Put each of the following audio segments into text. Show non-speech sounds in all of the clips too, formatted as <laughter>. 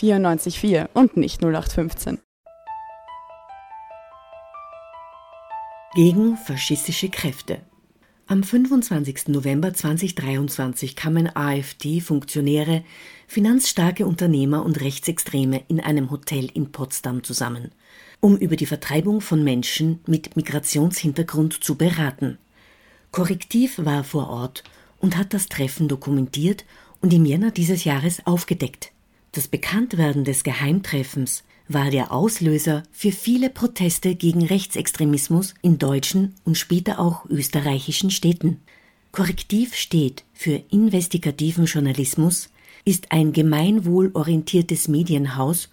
94.4 und nicht 0815. Gegen faschistische Kräfte. Am 25. November 2023 kamen AfD-Funktionäre, finanzstarke Unternehmer und Rechtsextreme in einem Hotel in Potsdam zusammen, um über die Vertreibung von Menschen mit Migrationshintergrund zu beraten. Korrektiv war vor Ort und hat das Treffen dokumentiert und im Jänner dieses Jahres aufgedeckt. Das Bekanntwerden des Geheimtreffens war der Auslöser für viele Proteste gegen Rechtsextremismus in deutschen und später auch österreichischen Städten. Korrektiv steht für investigativen Journalismus, ist ein gemeinwohlorientiertes Medienhaus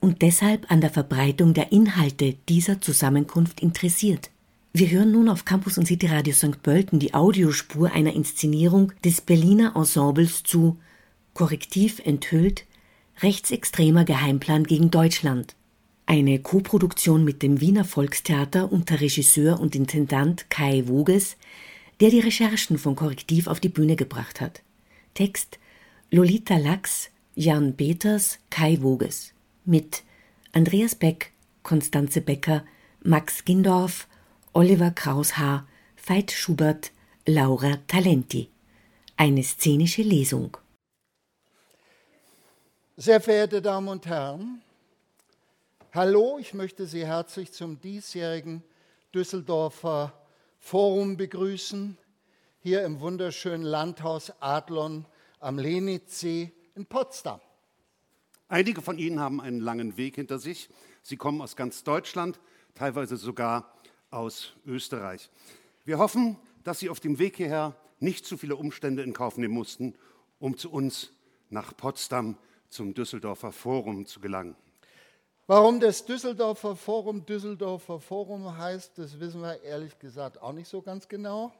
und deshalb an der Verbreitung der Inhalte dieser Zusammenkunft interessiert. Wir hören nun auf Campus und City Radio St. Pölten die Audiospur einer Inszenierung des Berliner Ensembles zu Korrektiv enthüllt Rechtsextremer Geheimplan gegen Deutschland. Eine Koproduktion mit dem Wiener Volkstheater unter Regisseur und Intendant Kai Woges, der die Recherchen von Korrektiv auf die Bühne gebracht hat. Text Lolita Lachs, Jan Peters, Kai Woges. Mit Andreas Beck, Konstanze Becker, Max Gindorf, Oliver Kraushaar, Veit Schubert, Laura Talenti. Eine szenische Lesung. Sehr verehrte Damen und Herren, hallo, ich möchte Sie herzlich zum diesjährigen Düsseldorfer Forum begrüßen, hier im wunderschönen Landhaus Adlon am Lenitzsee in Potsdam. Einige von Ihnen haben einen langen Weg hinter sich. Sie kommen aus ganz Deutschland, teilweise sogar aus Österreich. Wir hoffen, dass Sie auf dem Weg hierher nicht zu viele Umstände in Kauf nehmen mussten, um zu uns nach Potsdam zum Düsseldorfer Forum zu gelangen. Warum das Düsseldorfer Forum Düsseldorfer Forum heißt, das wissen wir ehrlich gesagt auch nicht so ganz genau.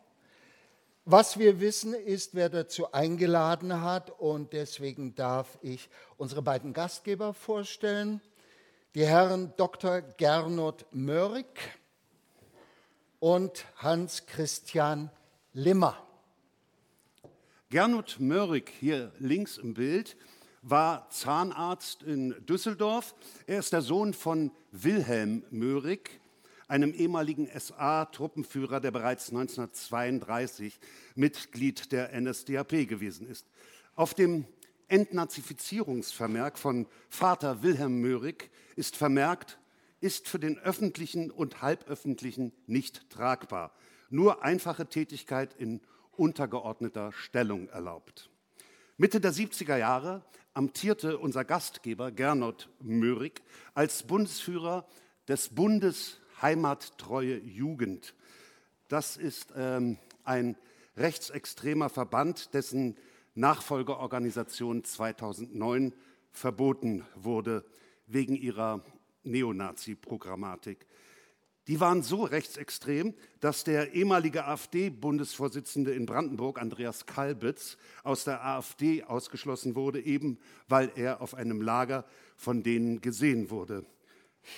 Was wir wissen, ist, wer dazu eingeladen hat und deswegen darf ich unsere beiden Gastgeber vorstellen. Die Herren Dr. Gernot Möhrig und Hans-Christian Limmer. Gernot Möhrig hier links im Bild war Zahnarzt in Düsseldorf. Er ist der Sohn von Wilhelm Möhrig, einem ehemaligen SA-Truppenführer, der bereits 1932 Mitglied der NSDAP gewesen ist. Auf dem Entnazifizierungsvermerk von Vater Wilhelm Möhrig ist vermerkt, ist für den öffentlichen und halböffentlichen nicht tragbar. Nur einfache Tätigkeit in untergeordneter Stellung erlaubt. Mitte der 70er Jahre amtierte unser Gastgeber Gernot Möhrig als Bundesführer des Bundes Heimattreue Jugend. Das ist ähm, ein rechtsextremer Verband, dessen Nachfolgeorganisation 2009 verboten wurde wegen ihrer Neonazi-Programmatik. Die waren so rechtsextrem, dass der ehemalige AfD-Bundesvorsitzende in Brandenburg, Andreas Kalbitz, aus der AfD ausgeschlossen wurde, eben weil er auf einem Lager von denen gesehen wurde.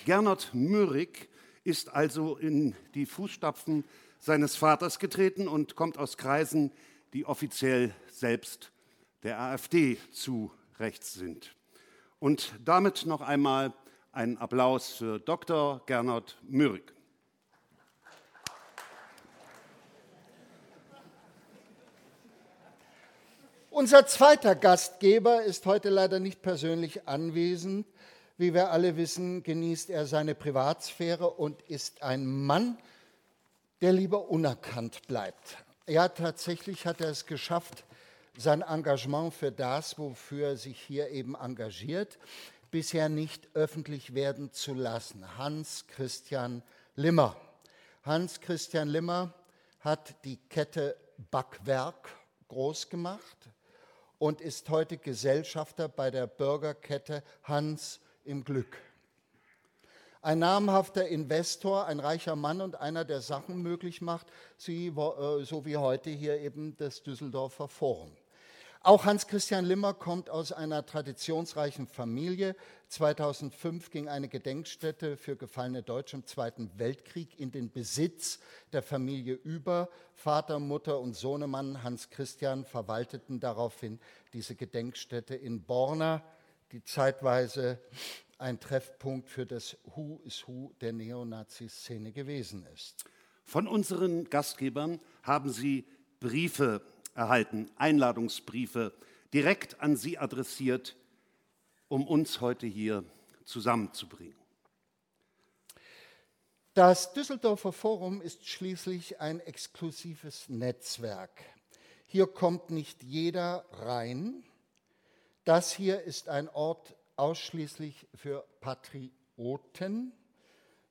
Gernot Möhrig ist also in die Fußstapfen seines Vaters getreten und kommt aus Kreisen, die offiziell selbst der AfD zu rechts sind. Und damit noch einmal ein Applaus für Dr. Gernot Möhrig. Unser zweiter Gastgeber ist heute leider nicht persönlich anwesend. Wie wir alle wissen, genießt er seine Privatsphäre und ist ein Mann, der lieber unerkannt bleibt. Ja, tatsächlich hat er es geschafft, sein Engagement für das, wofür er sich hier eben engagiert, bisher nicht öffentlich werden zu lassen. Hans Christian Limmer. Hans Christian Limmer hat die Kette Backwerk groß gemacht und ist heute Gesellschafter bei der Bürgerkette Hans im Glück. Ein namhafter Investor, ein reicher Mann und einer, der Sachen möglich macht, äh, so wie heute hier eben das Düsseldorfer Forum. Auch Hans-Christian Limmer kommt aus einer traditionsreichen Familie. 2005 ging eine Gedenkstätte für gefallene Deutsche im Zweiten Weltkrieg in den Besitz der Familie über. Vater, Mutter und Sohnemann Hans Christian verwalteten daraufhin diese Gedenkstätte in Borna, die zeitweise ein Treffpunkt für das Who is Who der Neonazi-Szene gewesen ist. Von unseren Gastgebern haben Sie Briefe erhalten, Einladungsbriefe, direkt an Sie adressiert, um uns heute hier zusammenzubringen. Das Düsseldorfer Forum ist schließlich ein exklusives Netzwerk. Hier kommt nicht jeder rein. Das hier ist ein Ort ausschließlich für Patrioten,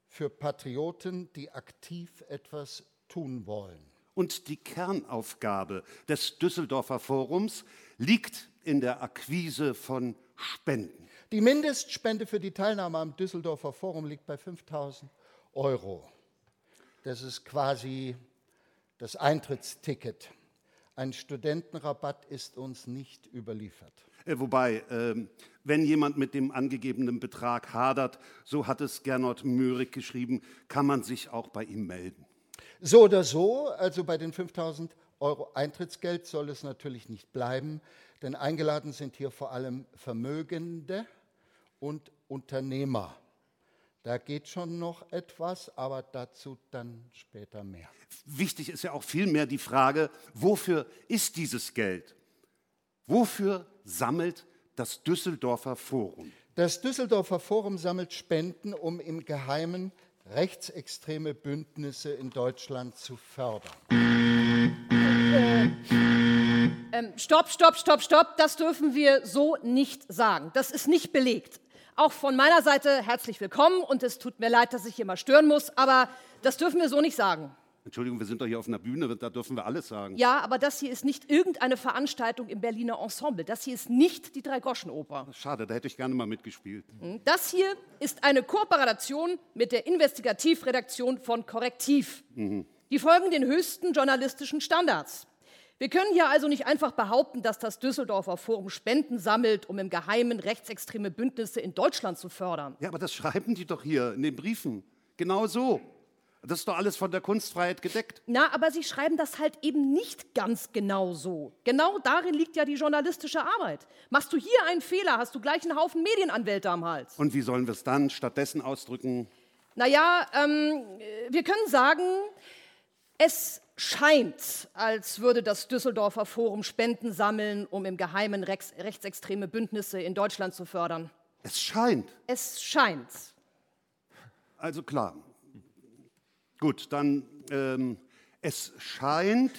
für Patrioten, die aktiv etwas tun wollen. Und die Kernaufgabe des Düsseldorfer Forums liegt in der Akquise von Spenden. Die Mindestspende für die Teilnahme am Düsseldorfer Forum liegt bei 5000 Euro. Das ist quasi das Eintrittsticket. Ein Studentenrabatt ist uns nicht überliefert. Äh, wobei, ähm, wenn jemand mit dem angegebenen Betrag hadert, so hat es Gernot Möhrig geschrieben, kann man sich auch bei ihm melden. So oder so, also bei den 5000 Euro Eintrittsgeld soll es natürlich nicht bleiben, denn eingeladen sind hier vor allem Vermögende und Unternehmer. Da geht schon noch etwas, aber dazu dann später mehr. Wichtig ist ja auch vielmehr die Frage, wofür ist dieses Geld? Wofür sammelt das Düsseldorfer Forum? Das Düsseldorfer Forum sammelt Spenden, um im Geheimen rechtsextreme Bündnisse in Deutschland zu fördern. Ähm, stopp, stopp, stopp, stopp. Das dürfen wir so nicht sagen. Das ist nicht belegt. Auch von meiner Seite herzlich willkommen und es tut mir leid, dass ich hier mal stören muss, aber das dürfen wir so nicht sagen. Entschuldigung, wir sind doch hier auf einer Bühne, da dürfen wir alles sagen. Ja, aber das hier ist nicht irgendeine Veranstaltung im Berliner Ensemble. Das hier ist nicht die Dreigoschenoper. Schade, da hätte ich gerne mal mitgespielt. Hm, das hier ist eine Kooperation mit der Investigativredaktion von Korrektiv. Mhm. Die folgen den höchsten journalistischen Standards. Wir können hier also nicht einfach behaupten, dass das Düsseldorfer Forum Spenden sammelt, um im Geheimen rechtsextreme Bündnisse in Deutschland zu fördern. Ja, aber das schreiben die doch hier in den Briefen. Genau so. Das ist doch alles von der Kunstfreiheit gedeckt. Na, aber Sie schreiben das halt eben nicht ganz genau so. Genau darin liegt ja die journalistische Arbeit. Machst du hier einen Fehler, hast du gleich einen Haufen Medienanwälte am Hals. Und wie sollen wir es dann stattdessen ausdrücken? Naja, ähm, wir können sagen, es scheint, als würde das Düsseldorfer Forum Spenden sammeln, um im Geheimen rechts, rechtsextreme Bündnisse in Deutschland zu fördern. Es scheint. Es scheint. Also klar. Gut, dann ähm, es scheint,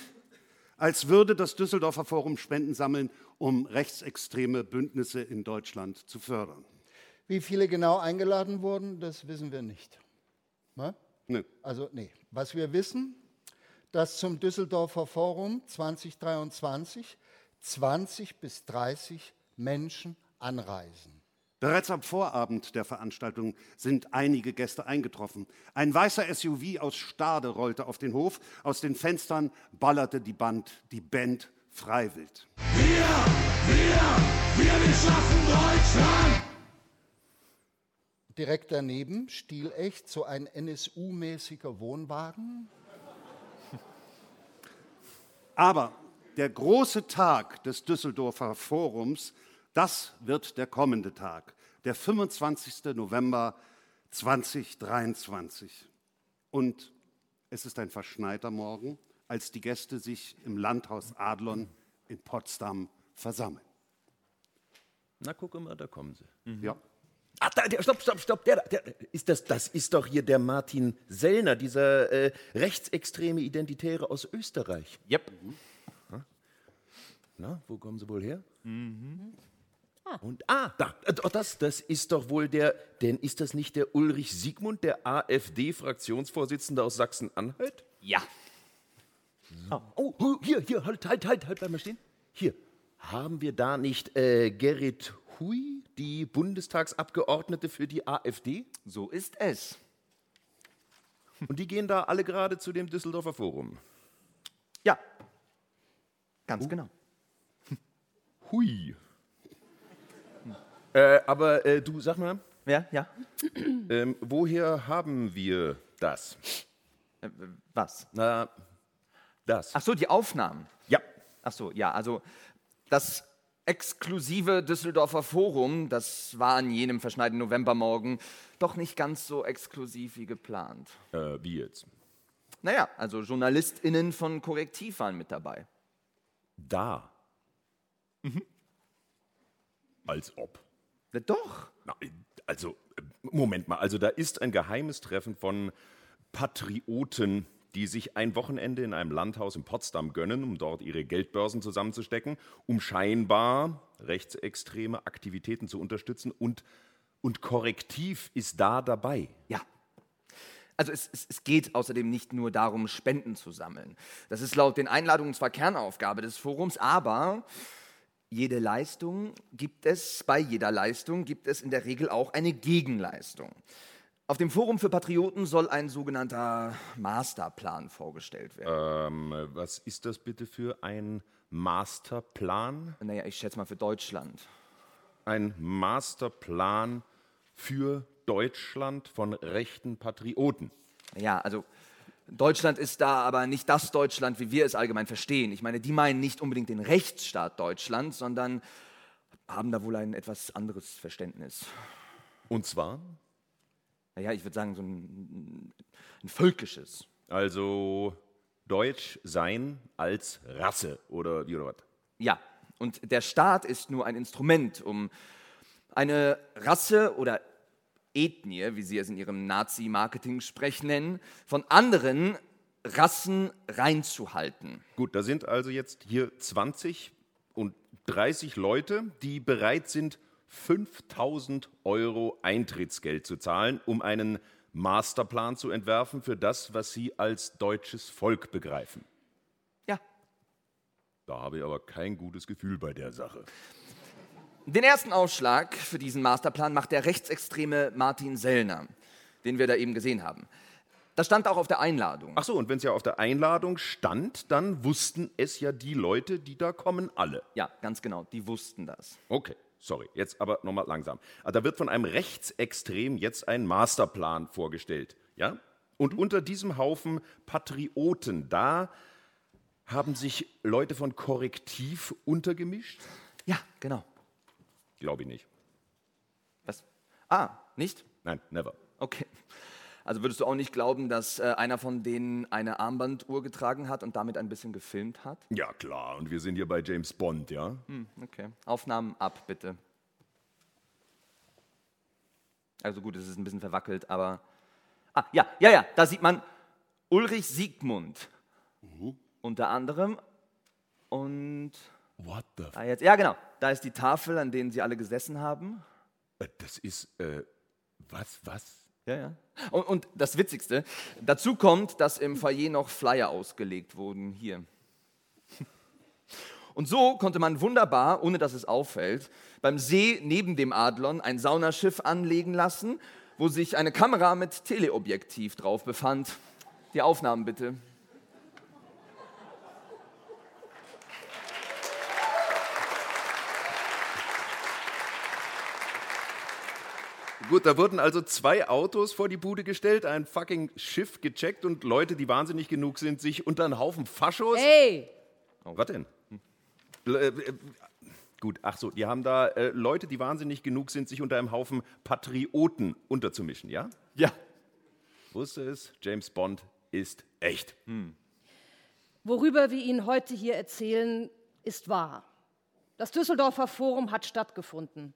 als würde das Düsseldorfer Forum Spenden sammeln, um rechtsextreme Bündnisse in Deutschland zu fördern. Wie viele genau eingeladen wurden, das wissen wir nicht. Ne? Nee. Also nee. Was wir wissen, dass zum Düsseldorfer Forum 2023 20 bis 30 Menschen anreisen. Bereits am Vorabend der Veranstaltung sind einige Gäste eingetroffen. Ein weißer SUV aus Stade rollte auf den Hof. Aus den Fenstern ballerte die Band, die Band Freiwild. Wir, wir, wir, wir schaffen Deutschland! Direkt daneben, stilecht, so ein NSU-mäßiger Wohnwagen aber der große Tag des Düsseldorfer Forums, das wird der kommende Tag, der 25. November 2023. Und es ist ein verschneiter Morgen, als die Gäste sich im Landhaus Adlon in Potsdam versammeln. Na, guck mal, da kommen sie. Mhm. Ja. Ach, da, der, stopp, stopp, stopp. Der, der, ist das, das ist doch hier der Martin Sellner, dieser äh, rechtsextreme Identitäre aus Österreich. Yep. Na, wo kommen sie wohl her? Mhm. Ah. Und ah, da, äh, das, das ist doch wohl der, denn ist das nicht der Ulrich Siegmund, der AfD-Fraktionsvorsitzende aus Sachsen-Anhalt? Ja. Oh, oh, hier, hier, halt, halt, halt, halt, bleib mal stehen. Hier, haben wir da nicht äh, Gerrit Hui, die Bundestagsabgeordnete für die AfD? So ist es. Und die gehen da alle gerade zu dem Düsseldorfer Forum. Ja, ganz uh. genau. Hui. Äh, aber äh, du, sag mal. Ja, ja. Ähm, woher haben wir das? Äh, was? Na, das. Ach so, die Aufnahmen. Ja. Ach so, ja, also das exklusive Düsseldorfer Forum, das war an jenem verschneiten Novembermorgen doch nicht ganz so exklusiv wie geplant. Äh, wie jetzt? Naja, also JournalistInnen von Korrektiv waren mit dabei. Da. Als ob. Doch. Na, also, äh, Moment mal, also da ist ein geheimes Treffen von Patrioten, die sich ein Wochenende in einem Landhaus in Potsdam gönnen, um dort ihre Geldbörsen zusammenzustecken, um scheinbar rechtsextreme Aktivitäten zu unterstützen und, und Korrektiv ist da dabei. Ja. Also es, es, es geht außerdem nicht nur darum, Spenden zu sammeln. Das ist laut den Einladungen zwar Kernaufgabe des Forums, aber jede Leistung gibt es, bei jeder Leistung gibt es in der Regel auch eine Gegenleistung. Auf dem Forum für Patrioten soll ein sogenannter Masterplan vorgestellt werden. Ähm, was ist das bitte für ein Masterplan? Naja, ich schätze mal für Deutschland. Ein Masterplan für Deutschland von rechten Patrioten. Ja, also Deutschland ist da aber nicht das Deutschland, wie wir es allgemein verstehen. Ich meine, die meinen nicht unbedingt den Rechtsstaat Deutschland, sondern haben da wohl ein etwas anderes Verständnis. Und zwar? Naja, ich würde sagen, so ein, ein völkisches. Also Deutsch sein als Rasse oder wie oder was? Ja, und der Staat ist nur ein Instrument, um eine Rasse oder Ethnie, wie sie es in ihrem Nazi-Marketing-Sprech nennen, von anderen Rassen reinzuhalten. Gut, da sind also jetzt hier 20 und 30 Leute, die bereit sind, 5000 Euro Eintrittsgeld zu zahlen, um einen Masterplan zu entwerfen für das, was sie als deutsches Volk begreifen. Ja. Da habe ich aber kein gutes Gefühl bei der Sache. Den ersten Ausschlag für diesen Masterplan macht der rechtsextreme Martin Sellner, den wir da eben gesehen haben. Das stand auch auf der Einladung. Ach so, und wenn es ja auf der Einladung stand, dann wussten es ja die Leute, die da kommen, alle. Ja, ganz genau, die wussten das. Okay, sorry, jetzt aber nochmal langsam. Also da wird von einem Rechtsextrem jetzt ein Masterplan vorgestellt, ja? Und unter diesem Haufen Patrioten, da haben sich Leute von Korrektiv untergemischt? Ja, genau. Glaube ich nicht. Was? Ah, nicht? Nein, never. Okay. Also würdest du auch nicht glauben, dass äh, einer von denen eine Armbanduhr getragen hat und damit ein bisschen gefilmt hat? Ja, klar, und wir sind hier bei James Bond, ja? Hm, okay. Aufnahmen ab, bitte. Also gut, es ist ein bisschen verwackelt, aber. Ah, ja, ja, ja, da sieht man Ulrich Siegmund. Unter anderem. Und. What the Da jetzt, ja, genau. Da ist die Tafel, an denen sie alle gesessen haben. Äh, Das ist, äh, was, was? Ja, ja. Und, und das Witzigste, dazu kommt, dass im Foyer noch Flyer ausgelegt wurden. Hier. Und so konnte man wunderbar, ohne dass es auffällt, beim See neben dem Adlon ein Saunaschiff anlegen lassen, wo sich eine Kamera mit Teleobjektiv drauf befand. Die Aufnahmen bitte. Gut, da wurden also zwei Autos vor die Bude gestellt, ein fucking Schiff gecheckt und Leute, die wahnsinnig genug sind, sich unter einen Haufen Faschos. Hey, Oh, was denn? L- äh, äh, gut, ach so, die haben da äh, Leute, die wahnsinnig genug sind, sich unter einem Haufen Patrioten unterzumischen, ja? Ja. Wusste es, James Bond ist echt. worüber wir Ihnen heute hier erzählen, ist wahr. Das Düsseldorfer Forum hat stattgefunden.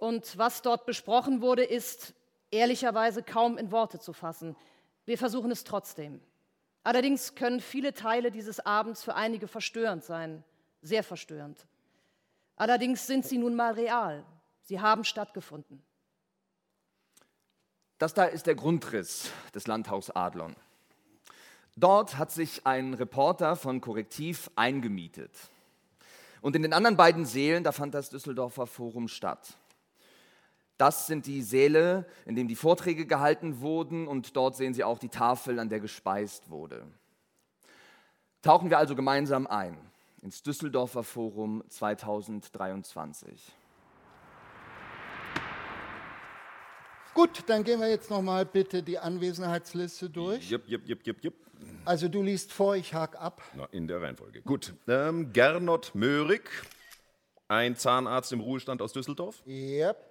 Und was dort besprochen wurde, ist ehrlicherweise kaum in Worte zu fassen. Wir versuchen es trotzdem. Allerdings können viele Teile dieses Abends für einige verstörend sein, sehr verstörend. Allerdings sind sie nun mal real. Sie haben stattgefunden. Das da ist der Grundriss des Landhaus Adlon. Dort hat sich ein Reporter von Korrektiv eingemietet. Und in den anderen beiden Sälen, da fand das Düsseldorfer Forum statt. Das sind die Säle, in denen die Vorträge gehalten wurden und dort sehen Sie auch die Tafel, an der gespeist wurde. Tauchen wir also gemeinsam ein ins Düsseldorfer Forum 2023. Gut, dann gehen wir jetzt noch mal bitte die Anwesenheitsliste durch. Jupp, jupp, jupp, jupp, jupp. Also du liest vor, ich hake ab. Na, in der Reihenfolge. Gut. Ähm, Gernot Möhrig, ein Zahnarzt im Ruhestand aus Düsseldorf. Yep.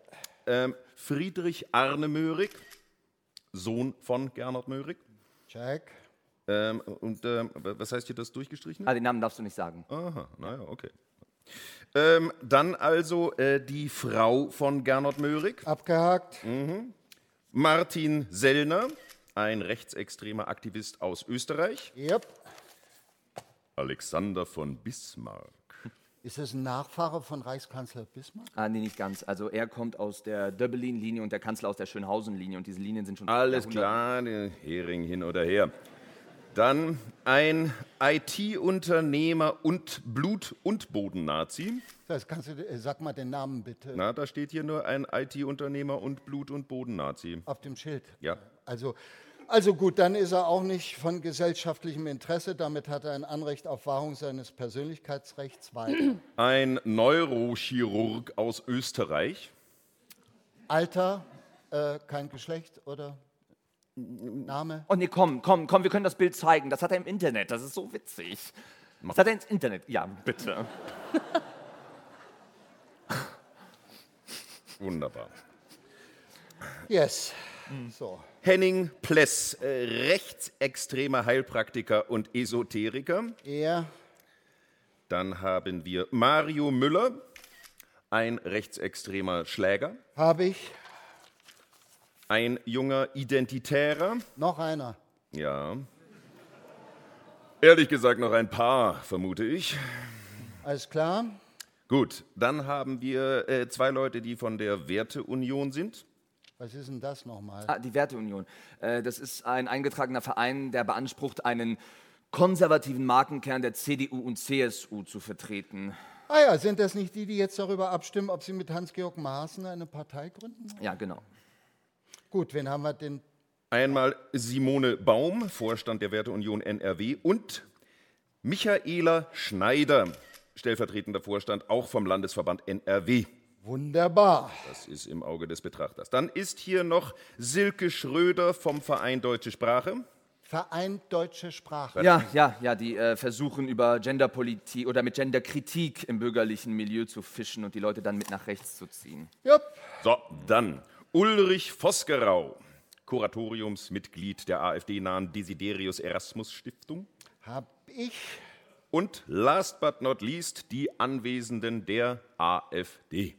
Ähm, Friedrich Arne Möhrig, Sohn von Gernot Möhrig. Check. Ähm, und ähm, was heißt hier das durchgestrichen? Ah, den Namen darfst du nicht sagen. Aha, naja, okay. Ähm, dann also äh, die Frau von Gernot Möhrig, Abgehakt. Martin Sellner, ein rechtsextremer Aktivist aus Österreich. Yep. Alexander von Bismarck. Ist es ein Nachfahre von Reichskanzler Bismarck? Ah, nee, nicht ganz. Also er kommt aus der Döbbelin-Linie und der Kanzler aus der Schönhausen-Linie und diese Linien sind schon Alles klar, der Hering hin oder her. Dann ein IT-Unternehmer und Blut- und Boden-Nazi. Das kannst du, äh, sag mal den Namen bitte. Na, da steht hier nur ein IT-Unternehmer und Blut- und Boden-Nazi. Auf dem Schild. Ja. Also, also gut, dann ist er auch nicht von gesellschaftlichem Interesse. Damit hat er ein Anrecht auf Wahrung seines Persönlichkeitsrechts weiter. <clears throat> Ein Neurochirurg aus Österreich. Alter, äh, kein Geschlecht oder Name? Oh nee, komm, komm, komm, wir können das Bild zeigen. Das hat er im Internet. Das ist so witzig. Das hat er ins Internet. Ja, bitte. Wunderbar. Yes. So. Henning Pless, äh, rechtsextremer Heilpraktiker und Esoteriker. Er, Dann haben wir Mario Müller, ein rechtsextremer Schläger. habe ich. Ein junger Identitärer. Noch einer. Ja. Ehrlich gesagt noch ein paar, vermute ich. Alles klar? Gut, dann haben wir äh, zwei Leute, die von der Werteunion sind. Was ist denn das nochmal? Ah, die Werteunion. Äh, das ist ein eingetragener Verein, der beansprucht, einen konservativen Markenkern der CDU und CSU zu vertreten. Ah ja, sind das nicht die, die jetzt darüber abstimmen, ob sie mit Hans-Georg Maaßen eine Partei gründen? Ja, genau. Gut, wen haben wir denn? Einmal Simone Baum, Vorstand der Werteunion NRW und Michaela Schneider, stellvertretender Vorstand auch vom Landesverband NRW. Wunderbar. Das ist im Auge des Betrachters. Dann ist hier noch Silke Schröder vom Verein Deutsche Sprache. Vereint Deutsche Sprache. Ja, ja, ja, die äh, versuchen über Genderpolitik oder mit Genderkritik im bürgerlichen Milieu zu fischen und die Leute dann mit nach rechts zu ziehen. Jupp. So, dann Ulrich Vosgerau, Kuratoriumsmitglied der AfD-nahen Desiderius Erasmus Stiftung. Hab ich. Und last but not least die Anwesenden der AfD.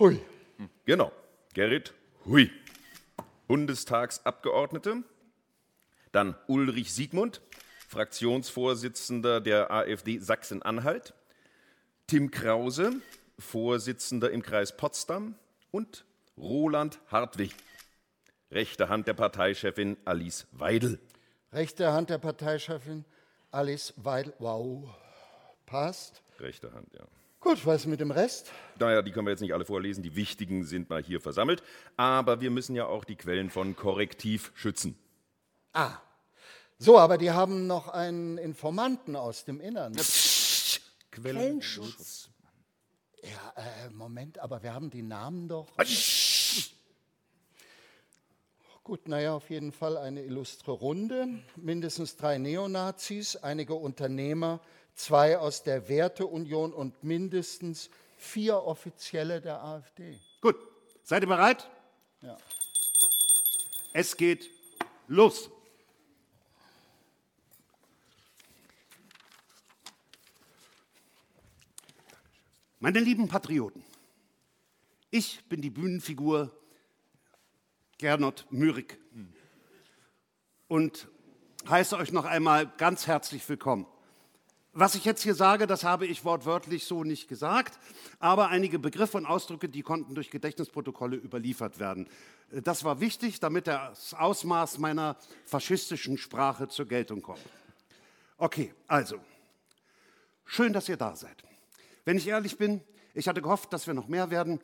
Hui. Genau, Gerrit Hui, Bundestagsabgeordnete. Dann Ulrich Siegmund, Fraktionsvorsitzender der AfD Sachsen-Anhalt. Tim Krause, Vorsitzender im Kreis Potsdam. Und Roland Hartwig, rechte Hand der Parteichefin Alice Weidel. Rechte Hand der Parteichefin Alice Weidel. Wow. Passt. Rechte Hand, ja. Gut, was mit dem Rest? Naja, die können wir jetzt nicht alle vorlesen, die wichtigen sind mal hier versammelt. Aber wir müssen ja auch die Quellen von Korrektiv schützen. Ah. So, aber die haben noch einen Informanten aus dem Innern. Quellenschutz. Ja, äh, Moment, aber wir haben die Namen doch. Gut, naja, auf jeden Fall eine illustre Runde. Mindestens drei Neonazis, einige Unternehmer, zwei aus der Werteunion und mindestens vier Offizielle der AfD. Gut, seid ihr bereit? Ja. Es geht los. Meine lieben Patrioten, ich bin die Bühnenfigur Gernot Mürig und heiße euch noch einmal ganz herzlich willkommen. Was ich jetzt hier sage, das habe ich wortwörtlich so nicht gesagt, aber einige Begriffe und Ausdrücke, die konnten durch Gedächtnisprotokolle überliefert werden. Das war wichtig, damit das Ausmaß meiner faschistischen Sprache zur Geltung kommt. Okay, also, schön, dass ihr da seid. Wenn ich ehrlich bin, ich hatte gehofft, dass wir noch mehr werden.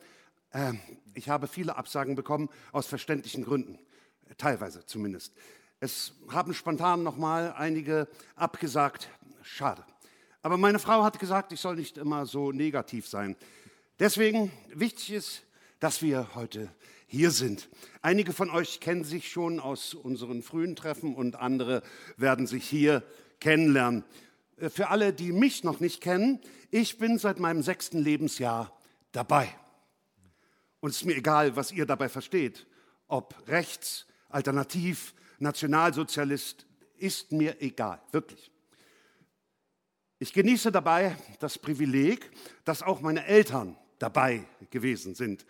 Ähm, ich habe viele Absagen bekommen, aus verständlichen Gründen, teilweise zumindest. Es haben spontan noch mal einige abgesagt. Schade. Aber meine Frau hat gesagt, ich soll nicht immer so negativ sein. Deswegen wichtig ist, dass wir heute hier sind. Einige von euch kennen sich schon aus unseren frühen Treffen und andere werden sich hier kennenlernen. äh, für alle, die mich noch nicht kennen, ich bin seit meinem sechsten Lebensjahr dabei. Und es ist mir egal, was ihr dabei versteht. Ob rechts, alternativ, Nationalsozialist, ist mir egal, wirklich. Ich genieße dabei das Privileg, dass auch meine Eltern dabei gewesen sind.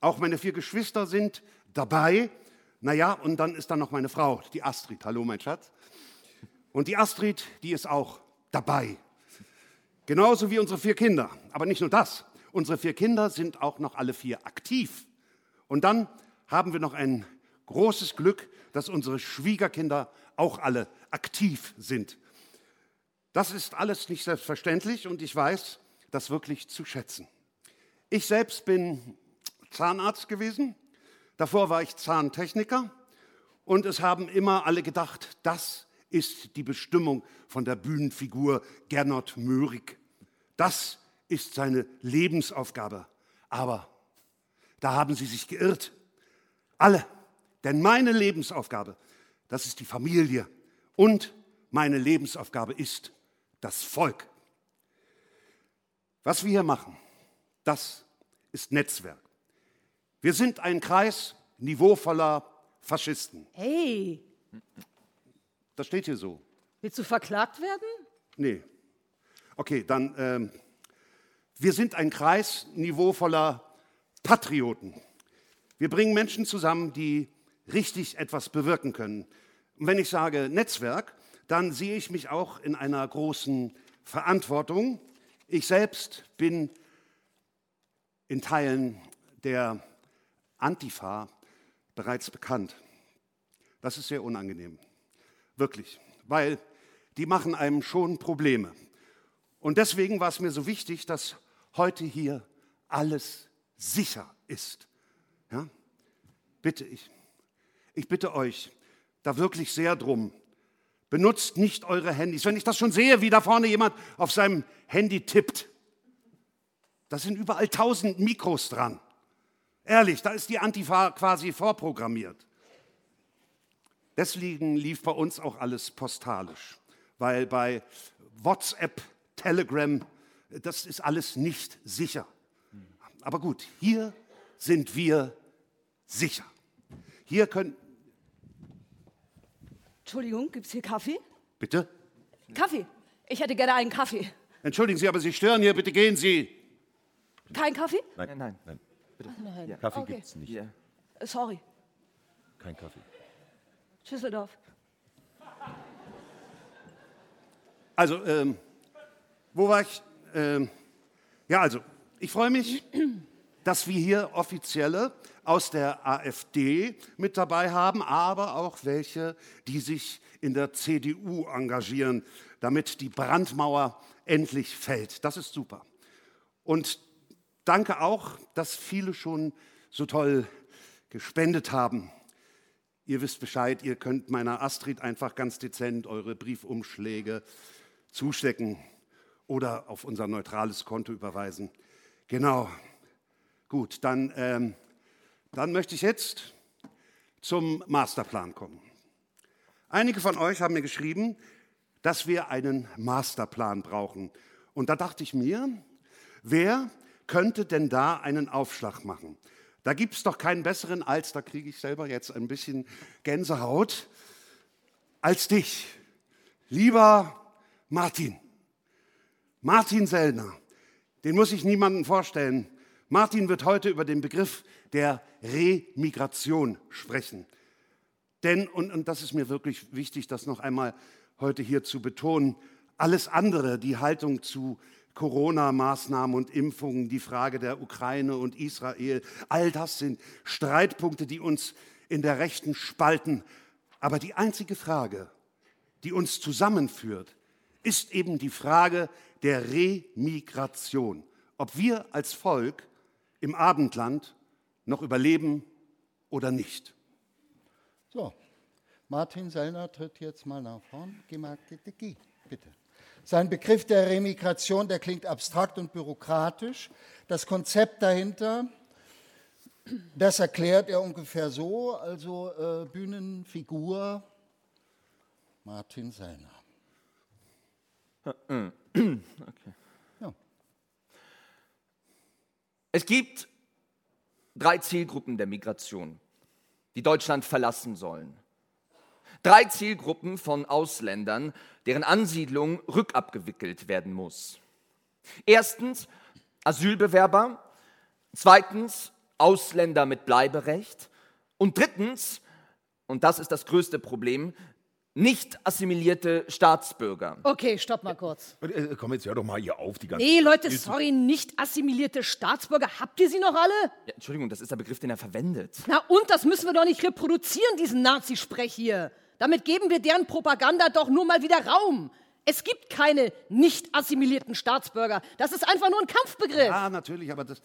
Auch meine vier Geschwister sind dabei. Naja, und dann ist da noch meine Frau, die Astrid. Hallo, mein Schatz. Und die Astrid, die ist auch dabei. Genauso wie unsere vier Kinder. Aber nicht nur das. Unsere vier Kinder sind auch noch alle vier aktiv. Und dann haben wir noch ein großes Glück, dass unsere Schwiegerkinder auch alle aktiv sind. Das ist alles nicht selbstverständlich und ich weiß das wirklich zu schätzen. Ich selbst bin Zahnarzt gewesen, davor war ich Zahntechniker und es haben immer alle gedacht, das ist die Bestimmung von der Bühnenfigur Gernot Möhrig. Das ist seine Lebensaufgabe. Aber da haben sie sich geirrt. Alle. Denn meine Lebensaufgabe, das ist die Familie. Und meine Lebensaufgabe ist das Volk. Was wir hier machen, das ist Netzwerk. Wir sind ein Kreis niveauvoller Faschisten. Hey, Das steht hier so. willst du verklagt werden? Nee. Okay, dann, ähm, wir sind ein Kreis niveauvoller Patrioten. Wir bringen Menschen zusammen, die richtig etwas bewirken können. Und wenn ich sage Netzwerk, dann sehe ich mich auch in einer großen Verantwortung. Ich selbst bin in Teilen der Antifa bereits bekannt. Das ist sehr unangenehm, wirklich, weil die machen einem schon Probleme. Und deswegen war es mir so wichtig, dass heute hier alles sicher ist. Ja? Bitte ich, ich bitte euch da wirklich sehr drum. Benutzt nicht eure Handys. Wenn ich das schon sehe, wie da vorne jemand auf seinem Handy tippt, da sind überall tausend Mikros dran. Ehrlich, da ist die Antifa quasi vorprogrammiert. Deswegen lief bei uns auch alles postalisch, weil bei WhatsApp, Telegram, das ist alles nicht sicher. Aber gut, hier sind wir sicher. Hier können, Entschuldigung, gibt's hier Kaffee? bitte? Kaffee. Ich hätte gerne einen Kaffee. Entschuldigen Sie, aber Sie stören hier, bitte gehen Sie. Kein Kaffee? Nein, nein. Nein, Nein. Kaffee okay. gibt's nicht. Hier. Äh, Sorry. Kein Kaffee. Schüsseldorf. Also, ähm, wo war ich? Ähm, ja, also, ich freue mich, dass wir hier Offizielle aus der AfD mit dabei haben, aber auch welche, die sich in der CDU engagieren, damit die Brandmauer endlich fällt. Das ist super. Und danke auch, dass viele schon so toll gespendet haben. Ihr wisst Bescheid, ihr könnt meiner Astrid einfach ganz dezent eure Briefumschläge zustecken oder auf unser neutrales Konto überweisen. Genau. Gut, dann, ähm, dann möchte ich jetzt zum Masterplan kommen. Einige von euch haben mir geschrieben, dass wir einen Masterplan brauchen. Und da dachte ich mir, wer könnte denn da einen Aufschlag machen? Da gibt es doch keinen besseren als, da kriege ich selber jetzt ein bisschen Gänsehaut, als dich, lieber Martin. Martin Sellner, den muss ich niemandem vorstellen. Martin wird heute über den Begriff der Remigration sprechen. Denn, und, und das ist mir wirklich wichtig, das noch einmal heute hier zu betonen, alles andere, die Haltung zu Corona-Maßnahmen und Impfungen, die Frage der Ukraine und Israel, all das sind Streitpunkte, die uns in der Rechten spalten. Aber die einzige Frage, die uns zusammenführt, ist eben die Frage der Remigration. Ob wir als Volk im Abendland noch überleben oder nicht. So, Martin Sellner tritt jetzt mal nach vorn. Geh mal, geh, geh, bitte. Sein Begriff der Remigration, der klingt abstrakt und bürokratisch. Das Konzept dahinter, das erklärt er ungefähr so, also äh, Bühnenfigur Martin Sellner. <clears throat> Okay. Ja. Es gibt drei Zielgruppen der Migration, die Deutschland verlassen sollen. Drei Zielgruppen von Ausländern, deren Ansiedlung rückabgewickelt werden muss. Erstens Asylbewerber, zweitens Ausländer mit Bleiberecht und drittens, und das ist das größte Problem, nicht assimilierte Staatsbürger. Okay, stopp mal kurz. Äh, Komm, jetzt hör doch mal hier auf, die ganze Nee, Leute, sorry, nicht assimilierte Staatsbürger. Habt ihr sie noch alle? Ja, Entschuldigung, das ist der Begriff, den er verwendet. Na und, das müssen wir doch nicht reproduzieren, diesen Nazisprech hier. Damit geben wir deren Propaganda doch nur mal wieder Raum. Es gibt keine nicht assimilierten Staatsbürger. Das ist einfach nur ein Kampfbegriff. Ja, natürlich, aber das,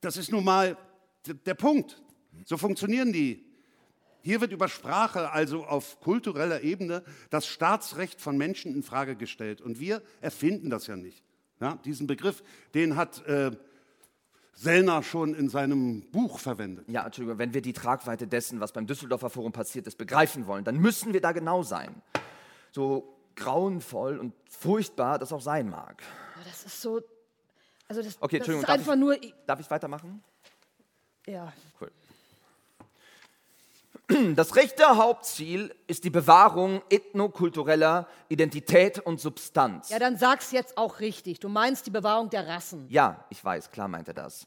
das ist nun mal der Punkt. So funktionieren die. Hier wird über Sprache, also auf kultureller Ebene, das Staatsrecht von Menschen in Frage gestellt. Und wir erfinden das ja nicht. Ja, diesen Begriff, den hat äh, Sellner schon in seinem Buch verwendet. Ja, Entschuldigung, wenn wir die Tragweite dessen, was beim Düsseldorfer Forum passiert ist, begreifen wollen, dann müssen wir da genau sein. So grauenvoll und furchtbar das auch sein mag. Das ist so. Also, das, Okay, das Entschuldigung, ist darf einfach ich- nur. Darf ich weitermachen? Ja. Cool. Das rechte Hauptziel ist die Bewahrung ethnokultureller Identität und Substanz. ja, dann sag's jetzt auch richtig. Du meinst die Bewahrung der Rassen. Ja, ich weiß, klar meint er das.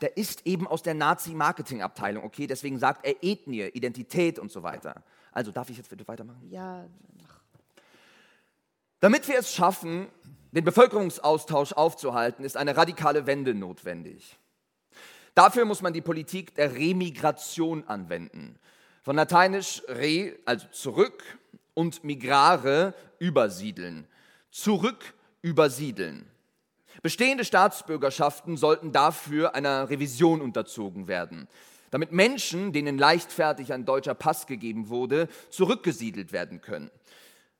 Der ist eben aus der Nazi-Marketing-Abteilung, okay? Deswegen sagt er Ethnie, Identität und so weiter. Also darf ich jetzt bitte weitermachen? Ja, Damit wir es schaffen, den Bevölkerungsaustausch aufzuhalten, ist eine radikale Wende notwendig. Dafür muss man die Politik der Remigration anwenden. Von lateinisch re, also zurück, und migrare, übersiedeln. Zurück übersiedeln. Bestehende Staatsbürgerschaften sollten dafür einer Revision unterzogen werden, damit Menschen, denen leichtfertig ein deutscher Pass gegeben wurde, zurückgesiedelt werden können.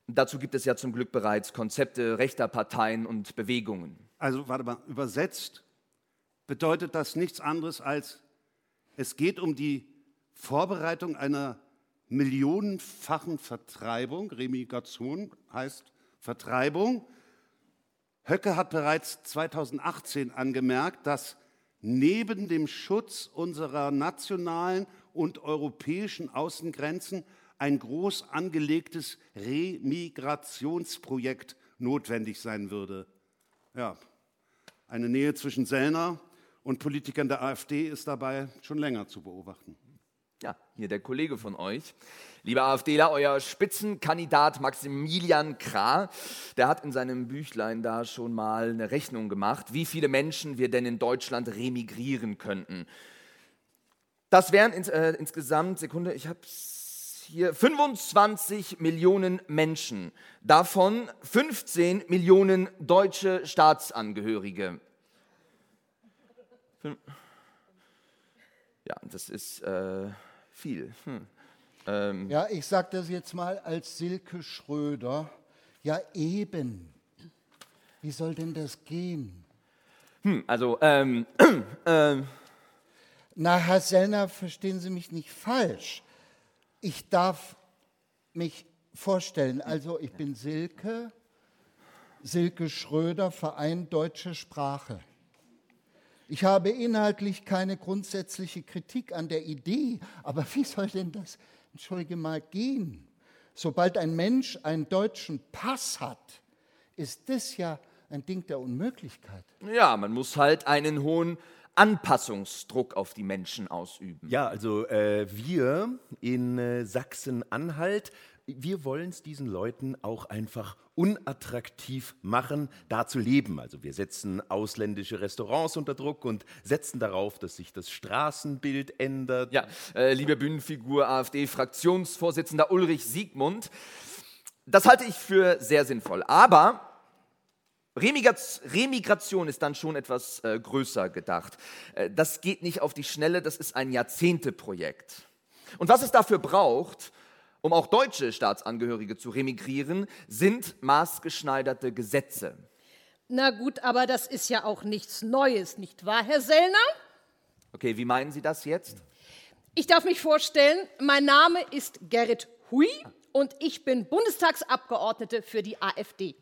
Dazu gibt es ja zum Glück bereits Konzepte rechter Parteien und Bewegungen. Also, warte mal, übersetzt bedeutet das nichts anderes als, es geht um die Vorbereitung einer millionenfachen Vertreibung. Remigration heißt Vertreibung. Höcke hat bereits 2018 angemerkt, dass neben dem Schutz unserer nationalen und europäischen Außengrenzen ein groß angelegtes Remigrationsprojekt notwendig sein würde. Ja, eine Nähe zwischen Sellner und Politikern der AfD ist dabei schon länger zu beobachten. Ja, hier der Kollege von euch. Lieber AfDler, euer Spitzenkandidat Maximilian Krah, der hat in seinem Büchlein da schon mal eine Rechnung gemacht, wie viele Menschen wir denn in Deutschland remigrieren könnten. Das wären ins, äh, insgesamt, Sekunde, ich habe hier 25 Millionen Menschen, davon 15 Millionen deutsche Staatsangehörige. Ja, das ist äh, viel. Hm. Ähm, Ja, ich sage das jetzt mal als Silke Schröder. Ja, eben. Wie soll denn das gehen? also, ähm, <clears throat> ähm, Na, Herr Sellner, verstehen Sie mich nicht falsch. Ich darf mich vorstellen, also ich bin Silke, Silke Schröder, Verein Deutsche Sprache. Ich habe inhaltlich keine grundsätzliche Kritik an der Idee, aber wie soll denn das, entschuldige mal, gehen? Sobald ein Mensch einen deutschen Pass hat, ist das ja ein Ding der Unmöglichkeit. ja, man muss halt einen hohen Anpassungsdruck auf die Menschen ausüben. Ja, also äh, wir in äh, Sachsen-Anhalt, wir wollen es diesen Leuten auch einfach unattraktiv machen, da zu leben. Also wir setzen ausländische Restaurants unter Druck und setzen darauf, dass sich das Straßenbild ändert. Ja, äh, liebe Bühnenfigur AfD-Fraktionsvorsitzender Ulrich Siegmund, das halte ich für sehr sinnvoll. Aber Remigration ist dann schon etwas äh, größer gedacht. Äh, das geht nicht auf die Schnelle, das ist ein Jahrzehnteprojekt. Und was es dafür braucht, um auch deutsche Staatsangehörige zu remigrieren, sind maßgeschneiderte Gesetze. Na gut, aber das ist ja auch nichts Neues, nicht wahr, Herr Sellner? Okay, wie meinen Sie das jetzt? Ich darf mich vorstellen, mein Name ist Gerrit Hui und ich bin Bundestagsabgeordnete für die AfD.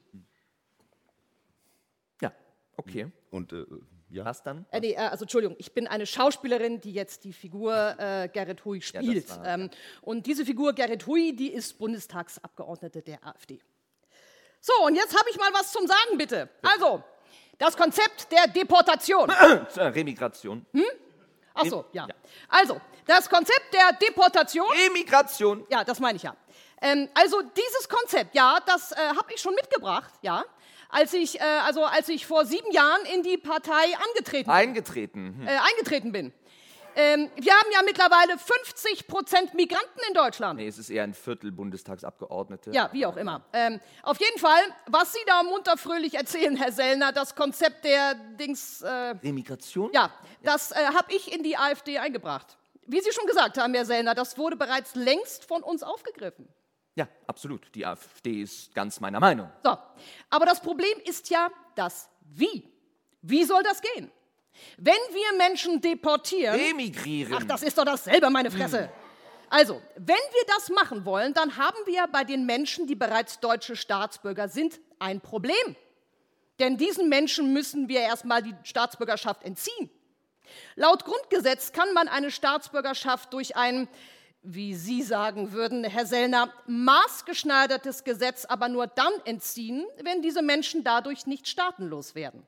Ja, okay. Und äh, ja. Was dann? Äh, nee, äh, also Entschuldigung, ich bin eine Schauspielerin, die jetzt die Figur äh, Gerrit Hui spielt. war- ähm, und diese Figur Gerrit Hui, die ist Bundestagsabgeordnete der AfD. So, und jetzt habe ich mal was zum Sagen, bitte. Also, das Konzept der Deportation. <coughs> Äh, Remigration. Ach so, ja. Also, das Konzept der Deportation. Emigration. Ja, das meine ich ja. Ähm, also dieses Konzept, ja, das äh, habe ich schon mitgebracht, ja, als ich, äh, also als ich vor sieben Jahren in die Partei angetreten, Eingetreten. Hm. äh, eingetreten bin. Ähm, wir haben ja mittlerweile 50 Prozent Migranten in Deutschland. Nee, es ist eher ein Viertel Bundestagsabgeordnete. Ja, wie auch immer. Ähm, auf jeden Fall, was Sie da munter fröhlich erzählen, Herr Sellner, das Konzept der Dings, äh, Remigration? ja, das äh, habe ich in die AfD eingebracht. Wie Sie schon gesagt haben, Herr Sellner, das wurde bereits längst von uns aufgegriffen. Ja, absolut. Die AfD ist ganz meiner Meinung. So, aber das Problem ist ja das Wie. Wie soll das gehen? Wenn wir Menschen deportieren. Emigrieren. Ach, das ist doch dasselbe, meine Fresse. Also, wenn wir das machen wollen, dann haben wir bei den Menschen, die bereits deutsche Staatsbürger sind, ein Problem. Denn diesen Menschen müssen wir erstmal die Staatsbürgerschaft entziehen. Laut Grundgesetz kann man eine Staatsbürgerschaft durch ein, wie Sie sagen würden, Herr Sellner, maßgeschneidertes Gesetz aber nur dann entziehen, wenn diese Menschen dadurch nicht staatenlos werden.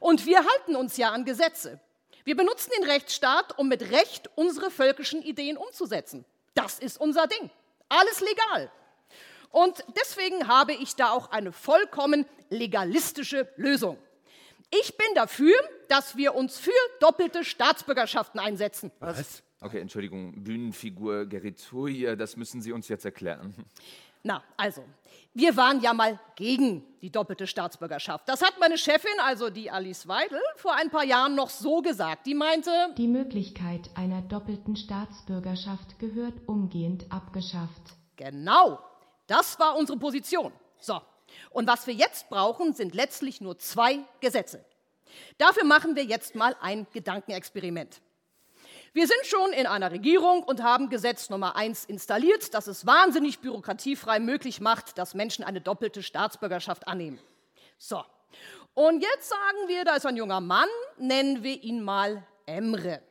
Und wir halten uns ja an Gesetze. Wir benutzen den Rechtsstaat, um mit Recht unsere völkischen Ideen umzusetzen. Das ist unser Ding. Alles legal. Und deswegen habe ich da auch eine vollkommen legalistische Lösung. Ich bin dafür, dass wir uns für doppelte Staatsbürgerschaften einsetzen. Was? Okay, Entschuldigung, Bühnenfigur Gerrit Hui, äh, das müssen Sie uns jetzt erklären. <laughs> Na, also, wir waren ja mal gegen die doppelte Staatsbürgerschaft. Das hat meine Chefin, also die Alice Weidel, vor ein paar Jahren noch so gesagt. Die meinte, Die Möglichkeit einer doppelten Staatsbürgerschaft gehört umgehend abgeschafft. genau, das war unsere Position. So, und was wir jetzt brauchen, sind letztlich nur zwei Gesetze. Dafür machen wir jetzt mal ein Gedankenexperiment. Wir sind schon in einer Regierung und haben Gesetz Nummer 1 installiert, das es wahnsinnig bürokratiefrei möglich macht, dass Menschen eine doppelte Staatsbürgerschaft annehmen. So, und jetzt sagen wir, da ist ein junger Mann, nennen wir ihn mal Emre.